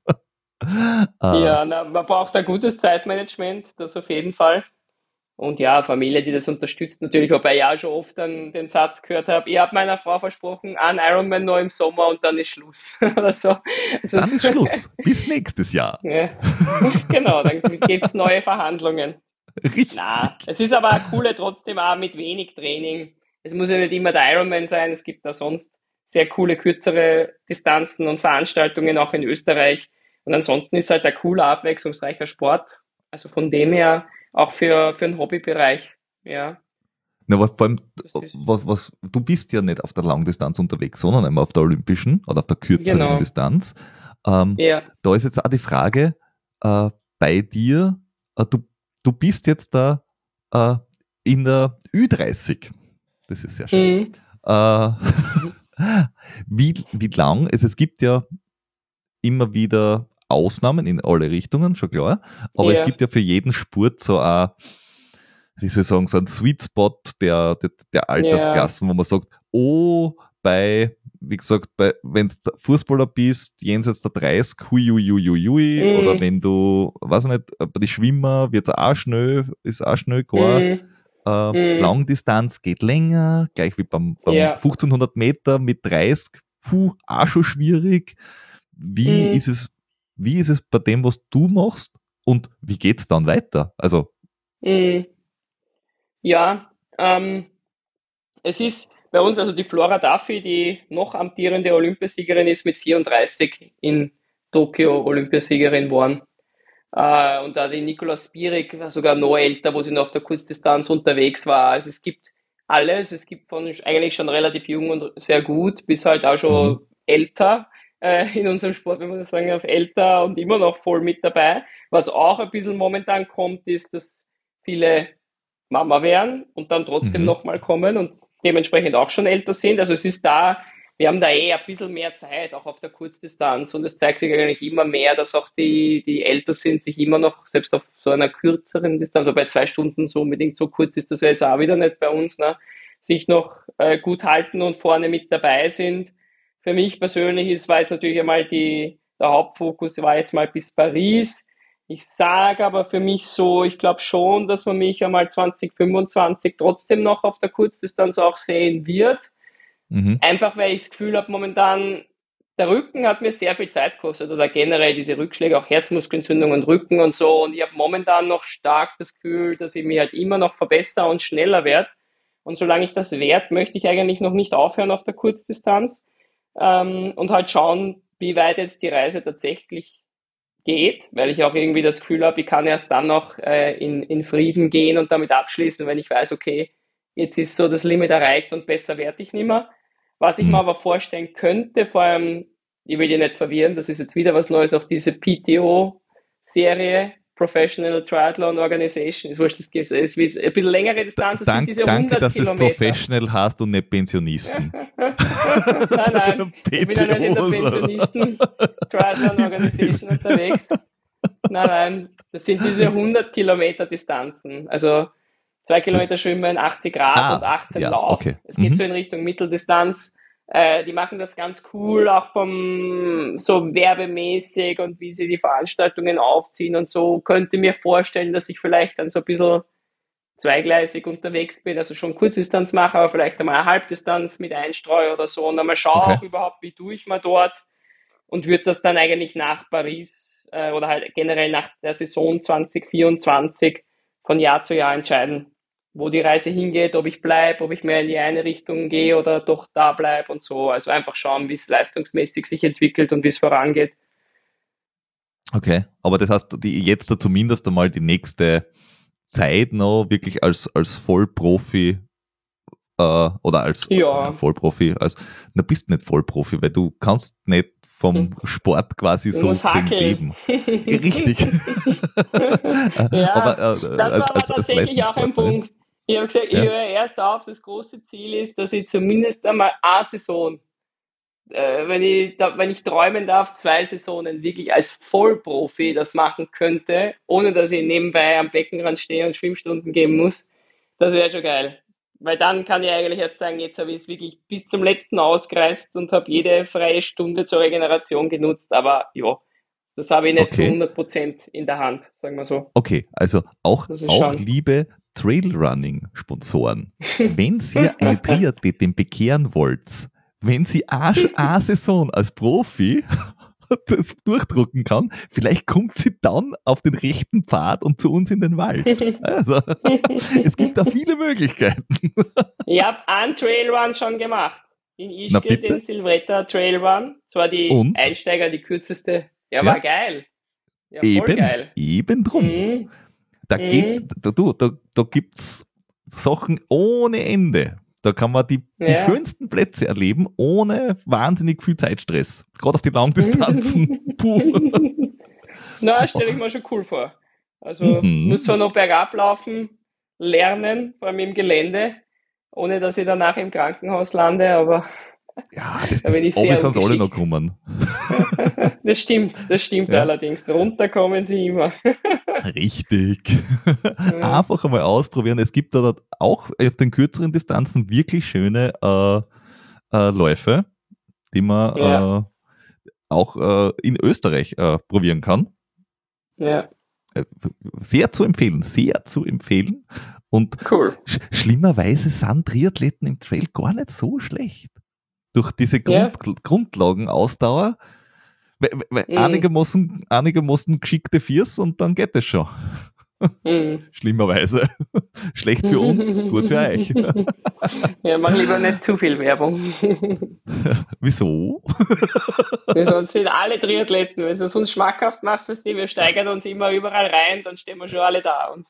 ja, na, man braucht ein gutes Zeitmanagement, das auf jeden Fall. Und ja, Familie, die das unterstützt natürlich, wobei ich auch schon oft dann den Satz gehört habe, ich habe meiner Frau versprochen, ein Ironman noch im Sommer und dann ist Schluss. Oder so. Also, dann ist Schluss. Bis nächstes Jahr. Ja. genau, dann gibt es neue Verhandlungen. Richtig. Na, es ist aber eine coole trotzdem auch mit wenig Training. Es muss ja nicht immer der Ironman sein, es gibt da sonst sehr coole, kürzere Distanzen und Veranstaltungen auch in Österreich. Und ansonsten ist halt ein cooler, abwechslungsreicher Sport. Also von dem her auch für, für den Hobbybereich, ja. Na, aber vor allem, was, was, du bist ja nicht auf der Langdistanz unterwegs, sondern einmal auf der olympischen oder auf der kürzeren genau. Distanz. Ähm, ja. Da ist jetzt auch die Frage äh, bei dir, äh, du, du bist jetzt da äh, in der Ü30. Das ist sehr schön. Mhm. Äh, wie, wie lang, also es gibt ja immer wieder Ausnahmen in alle Richtungen, schon klar. Aber ja. es gibt ja für jeden Sport so ein, wie soll ich sagen, so ein Sweet Spot der, der, der Altersklassen, ja. wo man sagt, oh, bei, wie gesagt, wenn du Fußballer bist, jenseits der 30, hui, hui, hui, hui, mhm. oder wenn du, weiß ich nicht, bei den Schwimmer wird es auch schnell, ist auch schnell gar. Mhm. Äh, mhm. Langdistanz geht länger, gleich wie beim, beim ja. 1500 Meter mit 30, puh, auch schon schwierig. Wie mhm. ist es wie ist es bei dem, was du machst und wie geht es dann weiter? Also. Mm. Ja, ähm, es ist bei uns, also die Flora Duffy, die noch amtierende Olympiasiegerin ist mit 34 in Tokio Olympiasiegerin geworden. Äh, und da die Nicola Spierig war sogar noch älter, wo sie noch auf der Kurzdistanz unterwegs war. Also es gibt alles. Es gibt von eigentlich schon relativ jung und sehr gut bis halt auch schon mhm. älter in unserem Sport, wenn man das sagen, auf älter und immer noch voll mit dabei. Was auch ein bisschen momentan kommt, ist, dass viele Mama werden und dann trotzdem mhm. nochmal kommen und dementsprechend auch schon älter sind. Also es ist da, wir haben da eh ein bisschen mehr Zeit, auch auf der Kurzdistanz. Und es zeigt sich eigentlich immer mehr, dass auch die, die älter sind, sich immer noch, selbst auf so einer kürzeren Distanz, also bei zwei Stunden so unbedingt so kurz ist das ja jetzt auch wieder nicht bei uns, ne, sich noch äh, gut halten und vorne mit dabei sind für mich persönlich ist, war jetzt natürlich einmal die, der Hauptfokus war jetzt mal bis Paris. Ich sage aber für mich so, ich glaube schon, dass man mich einmal 2025 trotzdem noch auf der Kurzdistanz auch sehen wird. Mhm. Einfach weil ich das Gefühl habe, momentan, der Rücken hat mir sehr viel Zeit gekostet oder generell diese Rückschläge, auch Herzmuskelentzündung und Rücken und so. Und ich habe momentan noch stark das Gefühl, dass ich mich halt immer noch verbessere und schneller werde. Und solange ich das werde, möchte ich eigentlich noch nicht aufhören auf der Kurzdistanz ähm, und halt schauen, wie weit jetzt die Reise tatsächlich geht, weil ich auch irgendwie das Gefühl habe, ich kann erst dann noch äh, in, in Frieden gehen und damit abschließen, wenn ich weiß, okay, jetzt ist so das Limit erreicht und besser werde ich nicht mehr. Was ich mhm. mir aber vorstellen könnte, vor allem, ich will dir nicht verwirren, das ist jetzt wieder was Neues auf diese PTO-Serie, Professional Triathlon Organization, ist wurscht, das ist ein bisschen längere Distanz, Dank, diese Danke, dass Kilometer. es Professional hast und nicht Pensionisten. nein, nein, ich bin ja nicht in der Pensionisten Triathlon Organization unterwegs. Nein, nein, das sind diese 100 Kilometer Distanzen, also zwei Kilometer Schwimmen, 80 Grad ah, und 18 ja, Lauf. Okay. Es geht mhm. so in Richtung Mitteldistanz. Äh, die machen das ganz cool, auch vom so werbemäßig und wie sie die Veranstaltungen aufziehen und so. Könnte mir vorstellen, dass ich vielleicht dann so ein bisschen zweigleisig unterwegs bin, also schon Kurzdistanz mache, aber vielleicht einmal eine Halbdistanz mit einstreue oder so und einmal schaue okay. auch überhaupt, wie tue ich mal dort und würde das dann eigentlich nach Paris äh, oder halt generell nach der Saison 2024 von Jahr zu Jahr entscheiden, wo die Reise hingeht, ob ich bleibe, ob ich mehr in die eine Richtung gehe oder doch da bleibe und so. Also einfach schauen, wie es leistungsmäßig sich entwickelt und wie es vorangeht. Okay, aber das heißt, die jetzt da zumindest einmal die nächste Zeit noch wirklich als, als Vollprofi äh, oder als ja. äh, Vollprofi, als, na bist nicht Vollprofi, weil du kannst nicht vom hm. Sport quasi so leben. Richtig. ja, aber, äh, das war als, aber tatsächlich auch ein Punkt. Ich habe gesagt, ja. ich höre erst auf, das große Ziel ist, dass ich zumindest einmal eine Saison, äh, wenn, ich, da, wenn ich träumen darf, zwei Saisonen wirklich als Vollprofi das machen könnte, ohne dass ich nebenbei am Beckenrand stehe und Schwimmstunden geben muss. Das wäre schon geil. Weil dann kann ich eigentlich erst sagen, jetzt habe ich es wirklich bis zum letzten ausgereist und habe jede freie Stunde zur Regeneration genutzt. Aber ja, das habe ich nicht okay. zu 100 Prozent in der Hand, sagen wir so. Okay, also auch, auch liebe Trailrunning-Sponsoren, wenn ihr eine Triathletin bekehren wollt, wenn sie eine Saison als Profi das durchdrucken kann, vielleicht kommt sie dann auf den rechten Pfad und zu uns in den Wald. Also, es gibt da viele Möglichkeiten. Ich habe einen Trailrun schon gemacht. In Ischgl, den Silvretta Trailrun. Das war die und? Einsteiger, die kürzeste. Ja, war geil. Ja, eben, geil. eben drum. Mhm. Da, mhm. du, da, da gibt es Sachen ohne Ende. Da kann man die, ja. die schönsten Plätze erleben, ohne wahnsinnig viel Zeitstress. Gerade auf die Langdistanzen. Puh. Na, stelle ich mir schon cool vor. Also mhm. muss zwar noch bergab laufen, lernen, vor allem im Gelände, ohne dass ich danach im Krankenhaus lande, aber ja, das, da bin ich sehr sind alle noch kommen. das stimmt, das stimmt ja. allerdings. Runterkommen sie immer. Richtig. Ja. Einfach einmal ausprobieren. Es gibt da auch auf den kürzeren Distanzen wirklich schöne äh, äh, Läufe, die man ja. äh, auch äh, in Österreich äh, probieren kann. Ja. Äh, sehr zu empfehlen, sehr zu empfehlen. Und cool. sch schlimmerweise sind Triathleten im Trail gar nicht so schlecht durch diese Grund, ja. Grundlagenausdauer. Mhm. einige, müssen, einige müssen geschickte Viers und dann geht es schon. Mhm. Schlimmerweise. Schlecht für uns, gut für euch. ja, mach lieber nicht zu viel Werbung. Wieso? sonst sind alle Triathleten, wenn du es uns schmackhaft machst, weißt du, wir steigern uns immer überall rein, dann stehen wir schon alle da. Und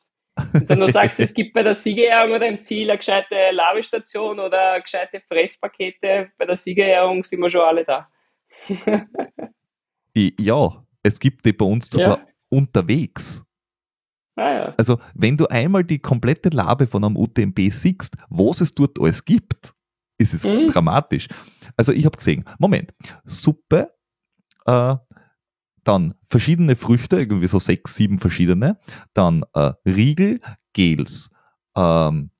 wenn du sagst, es gibt bei der Siegerehrung oder im Ziel eine gescheite Labestation oder gescheite Fresspakete, bei der Siegerehrung sind wir schon alle da. ja, es gibt die bei uns sogar ja. unterwegs. Ah, ja. Also, wenn du einmal die komplette Labe von einem UTMB siehst, was es dort alles gibt, ist es mhm. dramatisch. Also, ich habe gesehen, Moment, Suppe, äh, dann verschiedene Früchte, irgendwie so sechs, sieben verschiedene, dann äh, Riegel, Gels, ähm,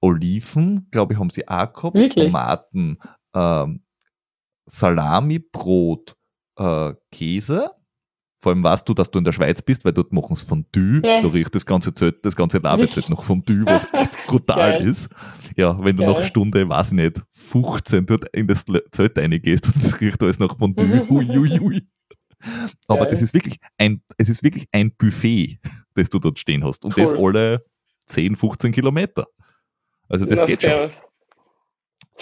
Oliven, glaube ich, haben sie auch gehabt, Wirklich? Tomaten, ähm, Salami, Brot, äh, Käse, Vor allem weißt du, dass du in der Schweiz bist, weil dort machen es Fondue. Ja. Da riecht das ganze Zelt, das ganze Labezelt nach Fondue, was echt brutal Geil. ist. Ja, wenn du Geil. nach Stunde, weiß ich nicht, 15 dort in das Zelt reingehst und es riecht alles nach Fondue. Hui, hui, hui. Aber das ist wirklich ein, es ist wirklich ein Buffet, das du dort stehen hast. Und cool. das alle 10, 15 Kilometer. Also das, das geht schon.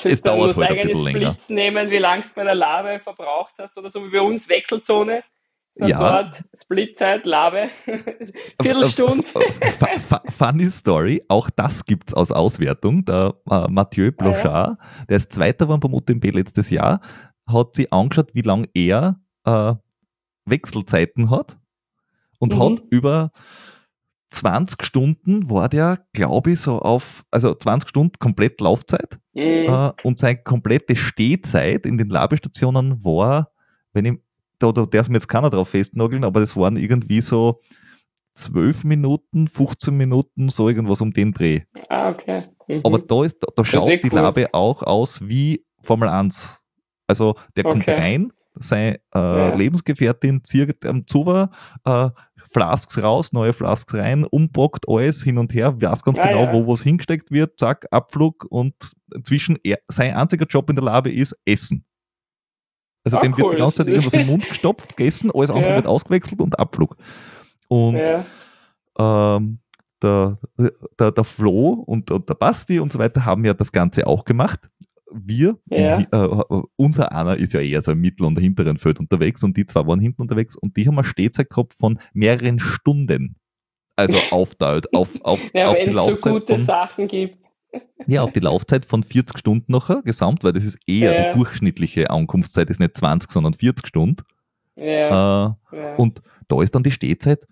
Es dauert halt ein bisschen länger. Splits nehmen, wie lange du bei der Lave verbraucht hast oder so wie bei uns Wechselzone. Ja. Dort Splitzeit, Lave, Viertelstunde. Funny Story, auch das gibt es aus Auswertung. Der äh, Mathieu Blochard, ah, ja. der ist Zweiter geworden beim UTMB letztes Jahr, hat sich angeschaut, wie lange er äh, Wechselzeiten hat und mhm. hat über 20 Stunden war der, glaube ich, so auf, also 20 Stunden komplett Laufzeit mhm. äh, und seine komplette Stehzeit in den Labestationen war, wenn ich, da, da darf mir jetzt keiner drauf festnageln, aber das waren irgendwie so 12 Minuten, 15 Minuten, so irgendwas um den Dreh. Ah, okay. Mhm. Aber da, ist, da schaut die Labe auch aus wie Formel 1. Also der okay. kommt rein, seine äh, ja. Lebensgefährtin zieht am Zuber, äh, Flasks raus, neue Flasks rein, umpackt alles hin und her, weiß ganz ah, genau, ja. wo was hingesteckt wird, zack, Abflug und inzwischen er, sein einziger Job in der Labe ist Essen. Also ah, dem cool. wird die ganze Zeit irgendwas im Mund gestopft, gegessen, alles andere ja. wird ausgewechselt und Abflug. Und ja. ähm, der, der, der Flo und, und der Basti und so weiter haben ja das Ganze auch gemacht wir, ja. in, äh, unser einer ist ja eher so im mittleren und hinteren Feld unterwegs und die zwei waren hinten unterwegs und die haben eine Stehzeit gehabt von mehreren Stunden. Also auf, auf, auf, ja, auf die Laufzeit. so gute von, Sachen gibt. Ja, auf die Laufzeit von 40 Stunden nachher gesamt, weil das ist eher ja. die durchschnittliche Ankunftszeit, ist nicht 20, sondern 40 Stunden. Ja. Äh. Und da ist dann die Stehzeit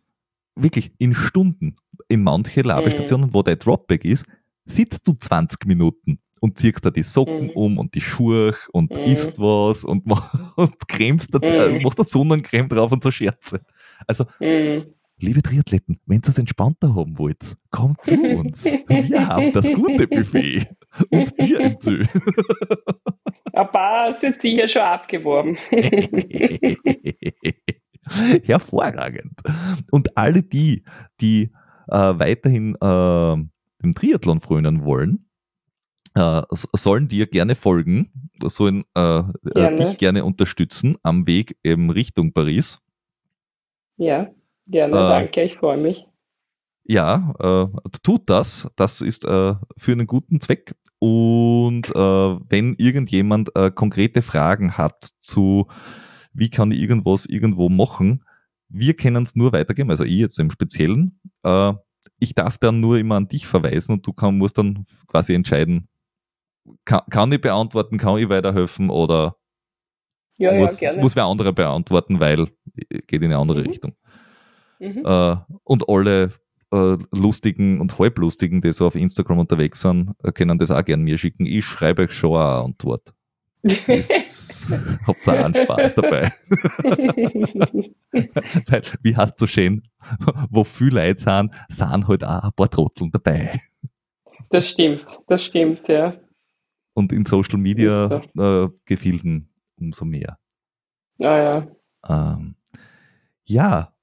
wirklich in Stunden. In manchen Labestationen, mhm. wo der Dropback ist, sitzt du 20 Minuten und ziehst da die Socken mhm. um und die Schuhe und mhm. isst was und, und cremst da, äh, mhm. machst da Sonnencreme drauf und so Scherze. Also, mhm. liebe Triathleten, wenn ihr es entspannter haben wollt, kommt zu uns. Wir haben das gute Buffet und Bier im Zoo. Ein paar hast du jetzt sicher schon abgeworben. Hervorragend. Und alle die, die äh, weiterhin äh, dem Triathlon frönen wollen, äh, sollen dir gerne folgen, sollen äh, äh, gerne. dich gerne unterstützen am Weg eben Richtung Paris. Ja, gerne, äh, danke, ich freue mich. Ja, äh, tut das. Das ist äh, für einen guten Zweck. Und wenn irgendjemand konkrete Fragen hat zu, wie kann ich irgendwas irgendwo machen, wir können es nur weitergeben, also ich jetzt im Speziellen. ich darf dann nur immer an dich verweisen und du kann, musst dann quasi entscheiden, kann, kann ich beantworten, kann ich weiterhelfen oder ja, muss, ja, muss wer andere beantworten, weil geht in eine andere mhm. Richtung. Mhm. Äh, und alle äh, Lustigen und Halblustigen, die so auf Instagram unterwegs sind, äh, können das auch gerne mir schicken. Ich schreibe euch schon eine Antwort. habt ihr auch einen Spaß dabei. Weil, wie heißt es so schön, wo viele Leute sind, sind halt auch ein paar Trotteln dabei. Das stimmt, das stimmt, ja und in Social Media äh, Gefilden umso mehr. Ja, ja. Ähm, ja,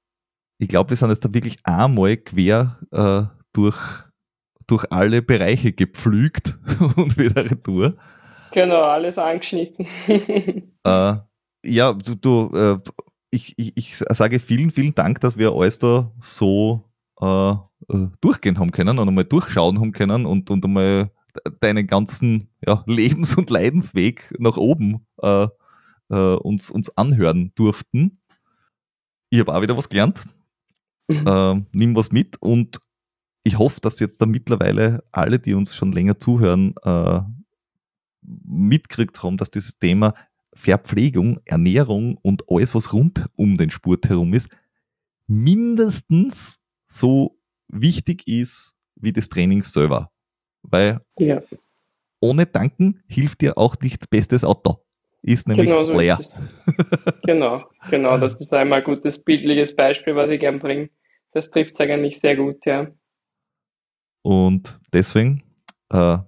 ich glaube, wir sind jetzt da wirklich einmal quer äh, durch, durch alle Bereiche gepflügt und wieder retour. Genau, alles angeschnitten. äh, ja, du, du äh, ich, ich, ich sage vielen, vielen Dank, dass wir alles da so äh, äh, durchgehen haben können und einmal durchschauen haben können und, und einmal deinen ganzen ja, Lebens- und Leidensweg nach oben äh, äh, uns, uns anhören durften. Ich habe auch wieder was gelernt. Mhm. Äh, nimm was mit und ich hoffe, dass jetzt da mittlerweile alle, die uns schon länger zuhören, äh, mitkriegt haben, dass dieses Thema Verpflegung, Ernährung und alles, was rund um den Sport herum ist, mindestens so wichtig ist wie das Training selber. Weil ja. ohne Tanken hilft dir auch nicht bestes Auto. Ist nämlich genau so leer. Ist genau, genau. Das ist einmal ein gutes bildliches Beispiel, was ich gern bringe. Das trifft es eigentlich sehr gut, ja. Und deswegen äh,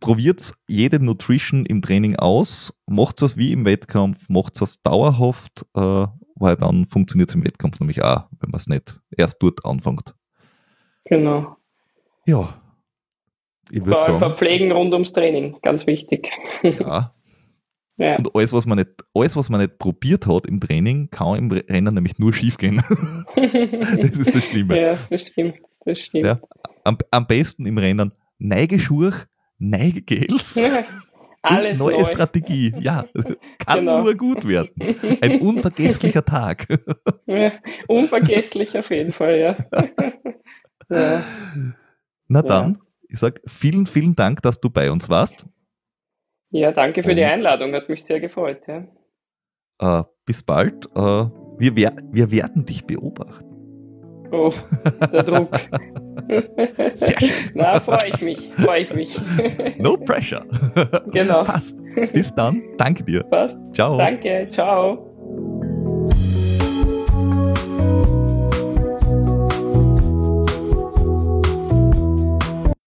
probiert jede Nutrition im Training aus, macht es wie im Wettkampf, macht es dauerhaft äh, weil dann funktioniert es im Wettkampf nämlich auch, wenn man es nicht erst dort anfängt. Genau. Ja. Ich würde sagen. Verpflegen rund ums Training, ganz wichtig. Ja. ja. Und alles was, man nicht, alles, was man nicht probiert hat im Training, kann im Rennen nämlich nur schief gehen. das ist das Schlimme. Ja, das stimmt. Das stimmt. Ja. Am, am besten im Rennen Neigeschuhe, Neigegels. Alles neue neu. Strategie. Ja, kann genau. nur gut werden. Ein unvergesslicher Tag. Ja, unvergesslich auf jeden Fall, ja. ja. Na dann, ich sage vielen, vielen Dank, dass du bei uns warst. Ja, danke für Und, die Einladung, hat mich sehr gefreut. Ja. Äh, bis bald. Äh, wir, wer, wir werden dich beobachten. Oh, der Druck. Sehr schön. Na, freue ich mich. Freue ich mich. No pressure. Genau. Passt. Bis dann. Danke dir. Passt. Ciao. Danke. Ciao.